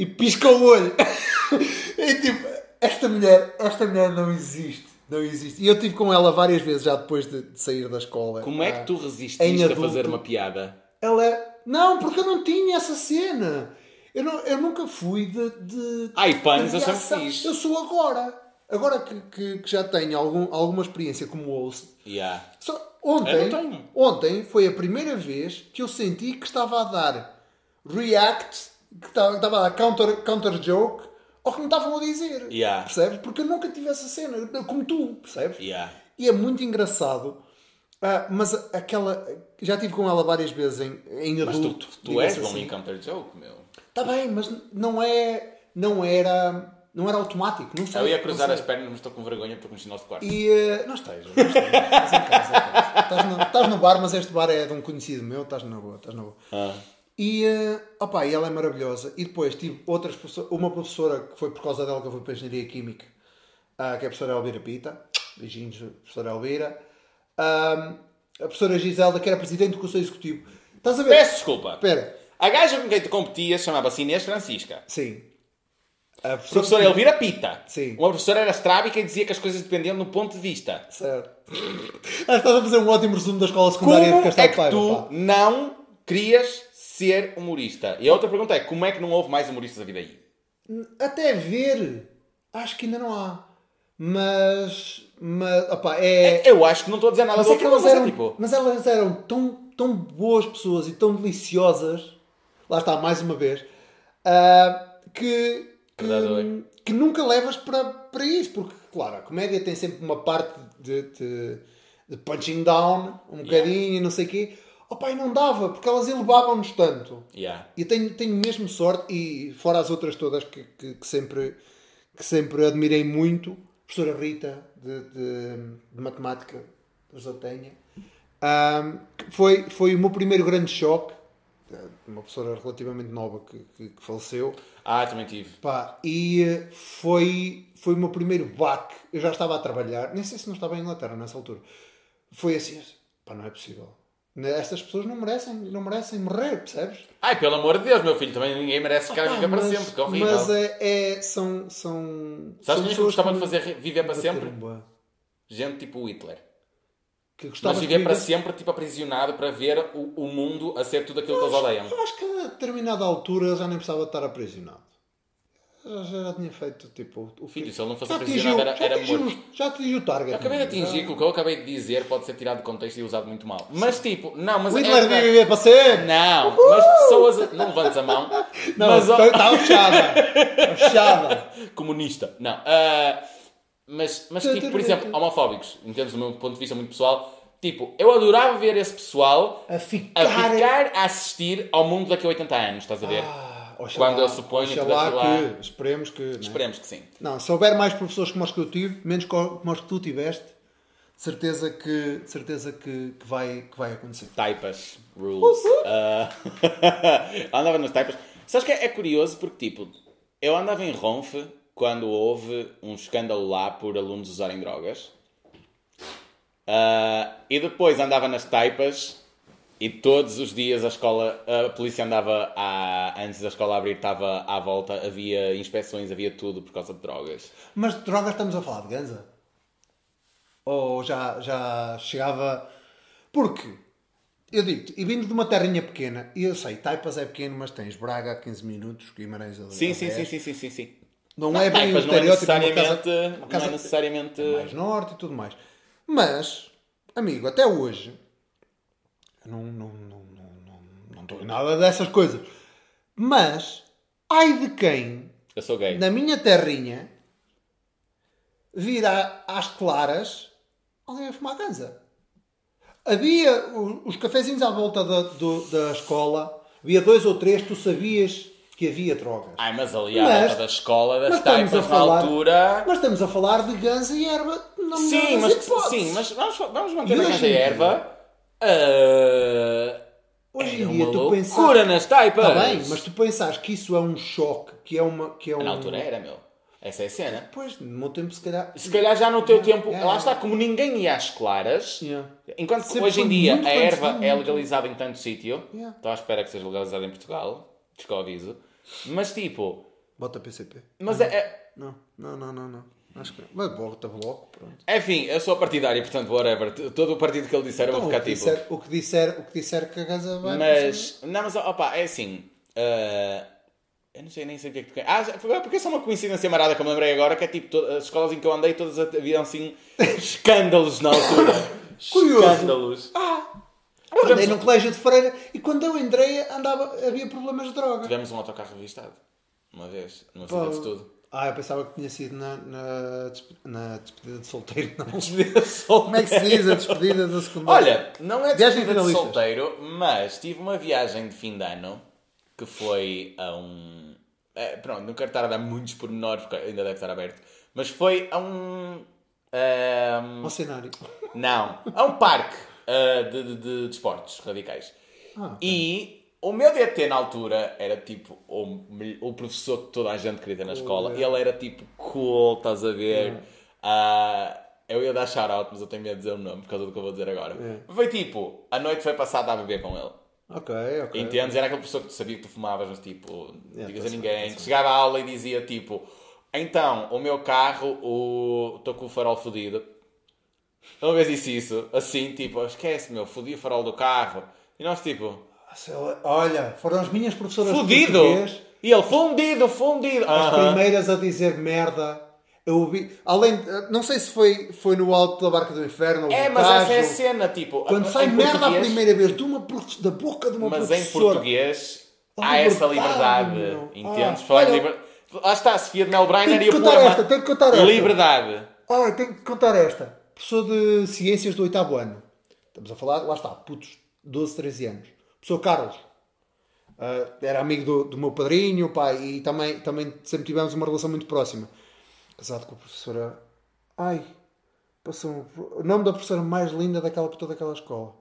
E pisca o olho. e tipo, esta mulher, esta mulher não existe. Não existe. E eu estive com ela várias vezes já depois de, de sair da escola. Como é Ah, que tu em resististe a fazer uma piada? Ela é. Não, porque eu não tinha essa cena. Eu, não, eu nunca fui de. de Ai, pães, de eu sempre fiz. Eu sou agora. Agora que, que, que já tenho algum, alguma experiência como host. Yeah. Só ontem, ontem foi a primeira vez que eu senti que estava a dar react, que estava, a dar counter, counter joke ao que me estavam a dizer. Yeah. Percebes? Porque eu nunca tive essa cena, como tu, percebes? Yeah. E é muito engraçado. Ah, mas aquela. Já estive com ela várias vezes em, em Mas tu, adulto. tu diga-se és bom assim. em counter joke, meu. Tá bem, mas não é. Não era. Não era automático. Não sei, Eu ia cruzar as pernas, mas estou com vergonha porque me sinal de quarto. E eh, não esteja, não esteja. Estás em casa, casa. Estás no, estás no bar, mas este bar é de um conhecido meu, estás na boa, estás na boa. Ah. E, eh, opa, e ela é maravilhosa. E depois tive outras uma professora que foi por causa dela que eu fui para a Engenharia Química, ah, que é a professora Elvira Pita. Beijinhos, professora Elvira. Ah, a professora Giselda, que era presidente do Conselho Executivo. Estás a ver? Peço desculpa. Espera. A gaja com quem tu competias chamava-se Inês Francisca. Sim. A O professor Elvira Pita. Sim. Uma professora era estrábica e dizia que as coisas dependiam do ponto de vista. Certo. Estás a fazer um ótimo resumo da escola secundária de Como Castelo é que Paiva, tu pá. não querias ser humorista? E a outra pergunta é, como é que não houve mais humoristas a vida aí? Até ver, acho que ainda não há. Mas, mas opá, é... Eu acho que não estou a dizer nada Mas, do é que elas mas é eram, tipo... mas elas eram tão, tão boas pessoas e tão deliciosas, lá está, mais uma vez, ah, que, que, que nunca levas para, para isso, porque, claro, a comédia tem sempre uma parte de, de, de punching down, um bocadinho e não sei o quê. E não dava, porque elas elevavam-nos tanto. Yeah. E tenho, tenho mesmo sorte, e fora as outras todas que, que, que sempre, que sempre admirei muito, a professora Rita de, de, de matemática, a tenha, que foi, foi o meu primeiro grande choque, uma professora relativamente nova que, que, que faleceu, Ah, também tive. pá, e eh, foi, foi o meu primeiro baque, eu já estava a trabalhar, nem sei se não estava em Inglaterra nessa altura, foi assim, pá, não é possível. Estas pessoas não merecem, não merecem morrer, percebes? Ai, pelo amor de Deus, meu filho, também ninguém merece ficar a Pá, viver para mas- sempre, que horrível. Mas é, é- são, são. Sabes são quem é que gostava de fazer viver para sempre? Caramba. Gente tipo Hitler. Que gostava Mas de viver para sempre, tipo aprisionado, para ver o, o mundo a ser tudo aquilo que eles odeiam. Eu acho que a determinada altura já nem precisava de estar aprisionado. Já, já tinha feito tipo. O Filho, se ele não fosse já aprisionado, era- já era atingiu, morto. Já atingiu o target. Eu acabei de atingir que o que eu acabei de dizer pode ser tirado de contexto e usado muito mal. Mas tipo, não, mas O é Hitler devia viver para sempre! Não, mas pessoas. Não levantes a mão. Não, mas, está fechada! Está fechada! comunista. Não. ah, mas, mas tipo, por exemplo, homofóbicos, em termos do meu ponto de vista muito pessoal, tipo, eu adorava ver esse pessoal A ficar. a ficar a assistir ao mundo daqui a 80 anos, estás a ver? Ah, oxalá, Quando eu suponho que oxalá lá- que. Esperemos que. né? Esperemos que sim. Não, se houver mais professores como os que eu tive, menos co- como os que tu tiveste, certeza que, certeza que, que, vai, que vai acontecer. Taipas rules. Ah, andava nas taipas. Sabes que é, é curioso porque, tipo, eu andava em Ronfe quando houve um escândalo lá por alunos usarem drogas. Ah, e depois andava nas taipas e todos os dias a escola, a polícia andava à, antes da escola abrir, estava à volta, havia inspeções, havia tudo por causa de drogas. Mas de drogas estamos a falar de ganza? Ou já, já chegava. Porque, eu digo-te, e vindo de uma terrinha pequena, e eu sei, Taipas é pequeno, mas tens Braga a 15 minutos, Guimarães a Sim, sim, 10. sim, sim, sim, sim, sim. Não é bem o Taipas não é estereótipo de uma necessariamente, casa- uma não casa- é necessariamente... mais norte e tudo mais. Mas, amigo, até hoje, eu não não não não não, não estou em nada dessas coisas. Mas, ai de quem, Eu sou gay. na minha terrinha, vir a- às claras alguém a fumar ganza. Havia os cafezinhos à volta da, do- da escola, havia dois ou três, tu sabias que havia drogas. Ai, mas ali à volta da escola, das estamos taipas a na falar- altura... Mas estamos a falar de ganza e erva. Não Sim, mas, sim, mas vamos, vamos manter E a em dia? erva. Ah, Hoje em era dia tu loucura pensas- nas taipas. Está bem, mas tu pensares que isso é um choque, que é uma. Que é um... Na altura era, meu. Essa é a cena. Pois, no meu tempo, se calhar. Se calhar já no teu tempo, Yeah. lá está, como ninguém ia às claras, Yeah. enquanto que Sempre hoje em dia a erva é legalizada em tanto sítio, Yeah. estou à espera que seja legalizada em Portugal, fica o aviso, mas tipo, Bota PCP. mas é, é- Não, não, não, não. não. Acho que. Mas bota bloco, pronto. enfim, eu sou partidário, portanto, whatever, todo o partido que ele disser eu vou Não, ficar o, que tipo. disser, o, que disser, o que disser que a Gaza vai. Mas, não, mas opa, é assim. ah, eu não sei nem sei o que é que tu queres. Ah, foi- porque é só uma coincidência marada que eu me lembrei agora, que é tipo, to- as escolas em que eu andei, todas haviam assim escândalos na altura. Curioso. Escândalos. Eu andei num colégio de freira e quando eu entrei andava, havia problemas de droga. Tivemos um autocarro revistado. Uma vez, numa fila de estudo. Ah, eu pensava que tinha sido na, na, na despedida de solteiro. Não. Como Como é que se diz a despedida da secundária? Olha, não é Viagem despedida de solteiro, mas tive uma viagem de fim de ano que foi a um. é, pronto, não quero estar a dar muitos pormenores porque ainda deve estar aberto, mas foi a um. ehm, Ao cenário. não, a um parque ah, de, de, de desportos radicais. Ah. E o meu DT na altura era tipo o, o professor que toda a gente queria ter na escola. é. Ele era tipo cool, estás a ver? Ah, eu ia dar shout-out, mas eu tenho medo de dizer o nome por causa do que eu vou dizer agora. É. Foi tipo, a noite foi passada a beber com ele. Ok, ok. Entendes? Era aquele professor que tu sabia que tu fumavas, mas tipo, não É, digas a ninguém. Que chegava à aula e dizia tipo: Então, o meu carro, o... estou com o farol fodido. Uma vez disse isso, assim, tipo, esquece, meu, fodi o farol do carro. E nós, tipo, Olha, foram as minhas professoras de fodido! português E ele, fundido, fundido! as Aham. primeiras a dizer merda. Eu ouvi, além, não sei se foi, foi no alto da barca do inferno ou É, mas essa é a cena, tipo, Quando em sai merda a português- primeira vez de uma, prof- da boca de uma Mas em professora. português há essa liberdade, meu. entendes? Ah, Falar em olha- liber- Lá está, a Sofia de Melbrenner Tenho e que o contar esta, tenho que contar esta. Liberdade. Ah, tenho que contar esta. Professor de Ciências do oitavo ano. Estamos a falar, lá está, putos, 12, 13 anos. Professor Carlos. Ah, era amigo do, do meu padrinho, pai, e também, também sempre tivemos uma relação muito próxima. Casado com a professora. Ai, passou o nome da professora mais linda daquela toda aquela escola.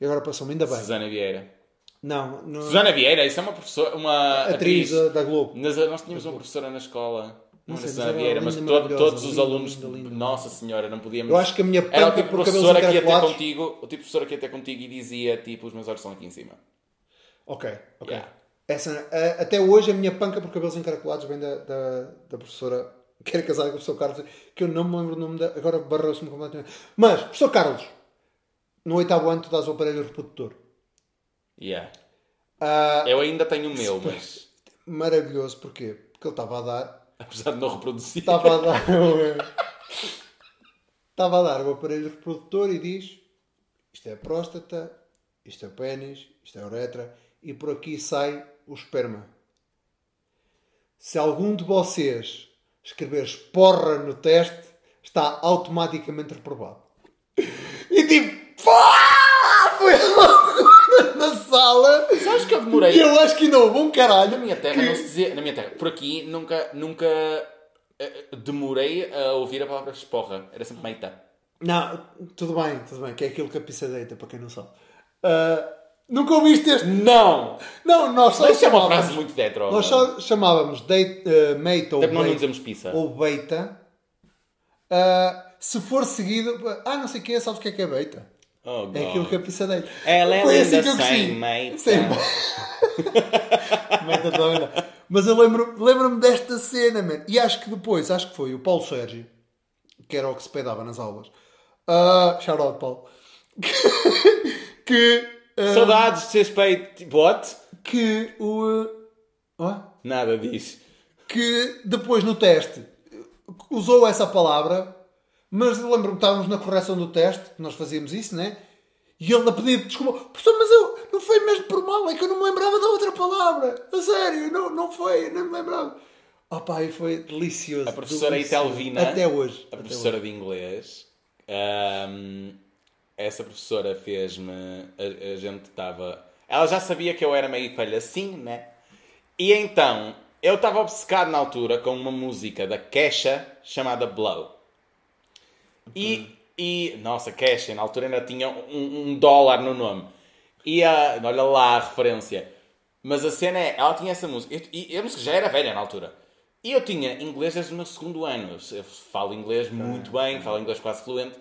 E agora passou-me ainda bem. Susana Vieira. Não, não Susana Vieira, isso é uma professora, uma atriz atriz. da, Globo. Nós, nós tínhamos uma professora na escola. Não, sei, Susana mas era Vieira, mas todos os alunos. linda, linda. Nossa Senhora, não podíamos. Eu acho que a minha Era o panca tipo de por cabelos professora que ia ter contigo, o tipo de professora que ia ter contigo e dizia tipo: os meus olhos estão aqui em cima. Ok, ok. Yeah. Essa, a- até hoje a minha panca por cabelos encaracolados vem da, da, da professora que era casada com o professor Carlos, que eu não me lembro o nome da. Agora barrou-se-me completamente. Mas, professor Carlos, no oitavo ano tu dás o aparelho reprodutor. Yeah. Ah, Eu ainda tenho o meu, mas maravilhoso, porquê? Porque ele estava a dar. Apesar de não reproduzir. Estava a dar. estava a dar o aparelho reprodutor e diz: isto é a próstata, isto é o pênis, isto é a uretra, e por aqui sai o esperma. Se algum de vocês escrever porra no teste, está automaticamente reprovado. E tipo, pá! Foi na sala. Sabes que eu demorei. E eu acho que ainda houve um Na caralho. minha terra não se dizia. Na minha terra, por aqui nunca, nunca eh, demorei a ouvir a palavra esporra. Era sempre meita. Não, tudo bem, tudo bem, que é aquilo que a pizza deita, para quem não sabe. Ah, nunca ouviste este? Não! Não, nós só Mas isso é uma frase muito detro. Nós só chamávamos date, uh, mate ou Até não dizemos pizza. ou beita. ah, se for seguido, ah, não sei o que, sabes o que é que é beita? Oh, É aquilo que a pizza deita. Ela é Foi linda assim que eu sem meita. Sem Meita não. Mas eu lembro- lembro-me desta cena, man. E acho que depois, acho que foi o Paulo Sérgio, que era o que se pedava nas aulas. Uh, shout out, Paulo. que, ah, Saudades de ser peito. What? que o. ah, Nada disso. que depois no teste usou essa palavra, mas lembro-me que estávamos na correção do teste, nós fazíamos isso, né? E ele a pedir desculpa, professor, mas eu não foi mesmo por mal, é que eu não me lembrava da outra palavra. A sério, não, não foi, não me lembrava. Oh pá, e foi delicioso. A professora delicioso. Itelvina. Até hoje. A professora de inglês. ahm, essa professora fez-me. A, a gente estava. Ela já sabia que eu era meio palhacinho, né? E então, eu estava obcecado na altura com uma música da Kesha chamada Blow. E, e nossa, Kesha, na altura ainda tinha um, um dólar no nome. E a, olha lá a referência. Mas a cena é, ela tinha essa música. E, a música já era velha na altura. E eu tinha inglês desde o meu segundo ano. Eu, falo inglês muito bem, falo inglês quase fluente.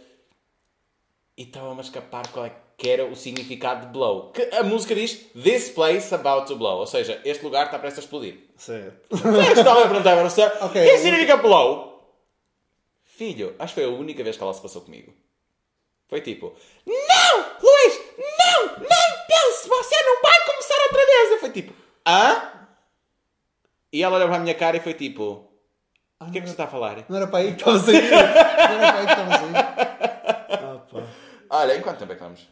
E estava-me a escapar qual é que era o significado de blow. Que a música diz This place about to blow. Ou seja, este lugar está prestes a explodir. Certo. Estava a perguntar para o professor, Ok, o que significa blow? Filho, acho que foi a única vez que ela se passou comigo. Foi tipo, não, Luís, não, nem pense, você não vai começar outra vez. Eu fui tipo, hã? E ela olhou para a minha cara e foi tipo, o que é que você está a falar? Não era para aí que estavas aí. Não era para aí que estavas aí. Ah, pá. Olha, em quanto tempo é que vamos?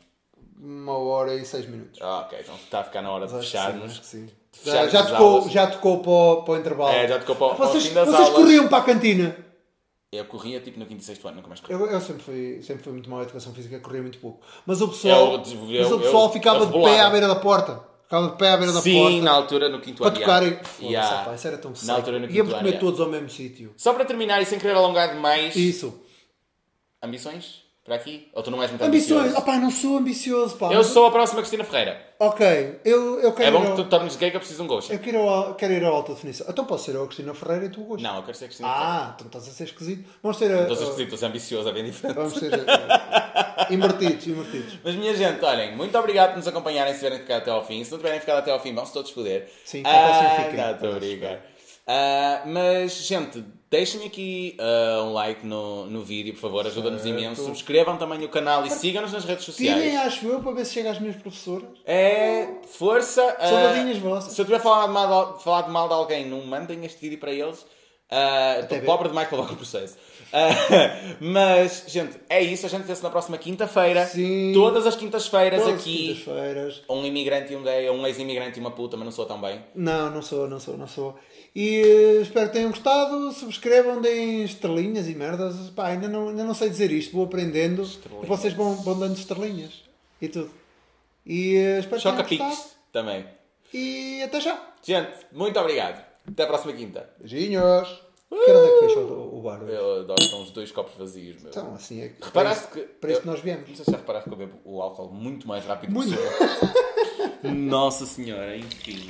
Uma hora e seis minutos. Ah, ok, então está a ficar na hora de fecharmos. acho que sim. Já, já tocou, já tocou para, o- para o intervalo. É, já tocou para, o- para o Vocês, fim das vocês aulas. corriam para a cantina? Eu corria tipo no 5 e 6 ano, nunca mais corri. Eu, eu sempre, fui, sempre fui muito mal à educação física, corria muito pouco. Mas o pessoal, Eu desenvolvi- mas o eu- pessoal eu- ficava eu de pé rebolava. à beira da porta. Ficava de pé à beira da Sim, porta. na altura no quinto Para ano. Foda-se, Yeah. pá, isso era tão Na altura no quinto Íamos ano, comer yeah. todos ao mesmo sítio. Só para terminar e sem querer alongar demais, Isso. ambições para aqui? Ou tu não és muito ambicioso? Ah pá, não sou ambicioso, pá. Eu sou a próxima Cristina Ferreira. Ok, eu, eu quero É bom ir que ao... tu te tornes gay que eu preciso de um ghost. Eu quero, ir ao- quero ir à alta definição. Então posso ser a Cristina Ferreira e tu o gosto. Não, eu quero ser Cristina Ferreira. Ah, então estás a ser esquisito. Vamos ter a... Não estou a ser a- esquisito, estou a ser ambicioso, é bem diferente. Vamos ter a- Invertidos, invertidos. Mas minha gente, olhem, muito obrigado por nos acompanharem se tiverem ficado até ao fim. Se não tiverem ficado até ao fim, vão-se todos foder. Sim, a Ah, fiquem. Não, estou a brincar. Ah, mas, gente, deixem aqui ah, um like no, no vídeo, por favor, ajuda-nos imenso. Subscrevam também o canal e sigam-nos nas redes sociais. Tirem, acho eu, para ver se chega às minhas professoras. É força. ah, Saudadinhas vossas. Se eu tiver falado mal, de- falado mal de alguém, não mandem este vídeo para eles. Estou ver. pobre demais para levar com o processo. Ah, mas, gente, é isso. A gente vê-se na próxima quinta-feira. Sim. Todas as quintas-feiras aqui. quintas-feiras. Um imigrante e um gay, um ex-imigrante e uma puta, mas não sou tão bem. Não, não sou, não sou, não sou. E espero que tenham gostado. Subscrevam, deem estrelinhas e merdas. Pá, ainda não, ainda não sei dizer isto, vou aprendendo. Estrelinhas. E vocês vão, vão dando estrelinhas e tudo. E eh, espero que Choca tenham piques gostado. também. E até já. Gente, muito obrigado. Até a próxima quinta. Beijinhos. Que horas é que fecha o, o bar? hoje? Eu adoro estão os dois copos vazios, meu. Então, assim é que. Reparaste para que. isso- Para isso eu- que nós viemos. Não sei se já reparaste que eu bebo o álcool muito mais rápido Muito. que o. Nossa senhora, enfim.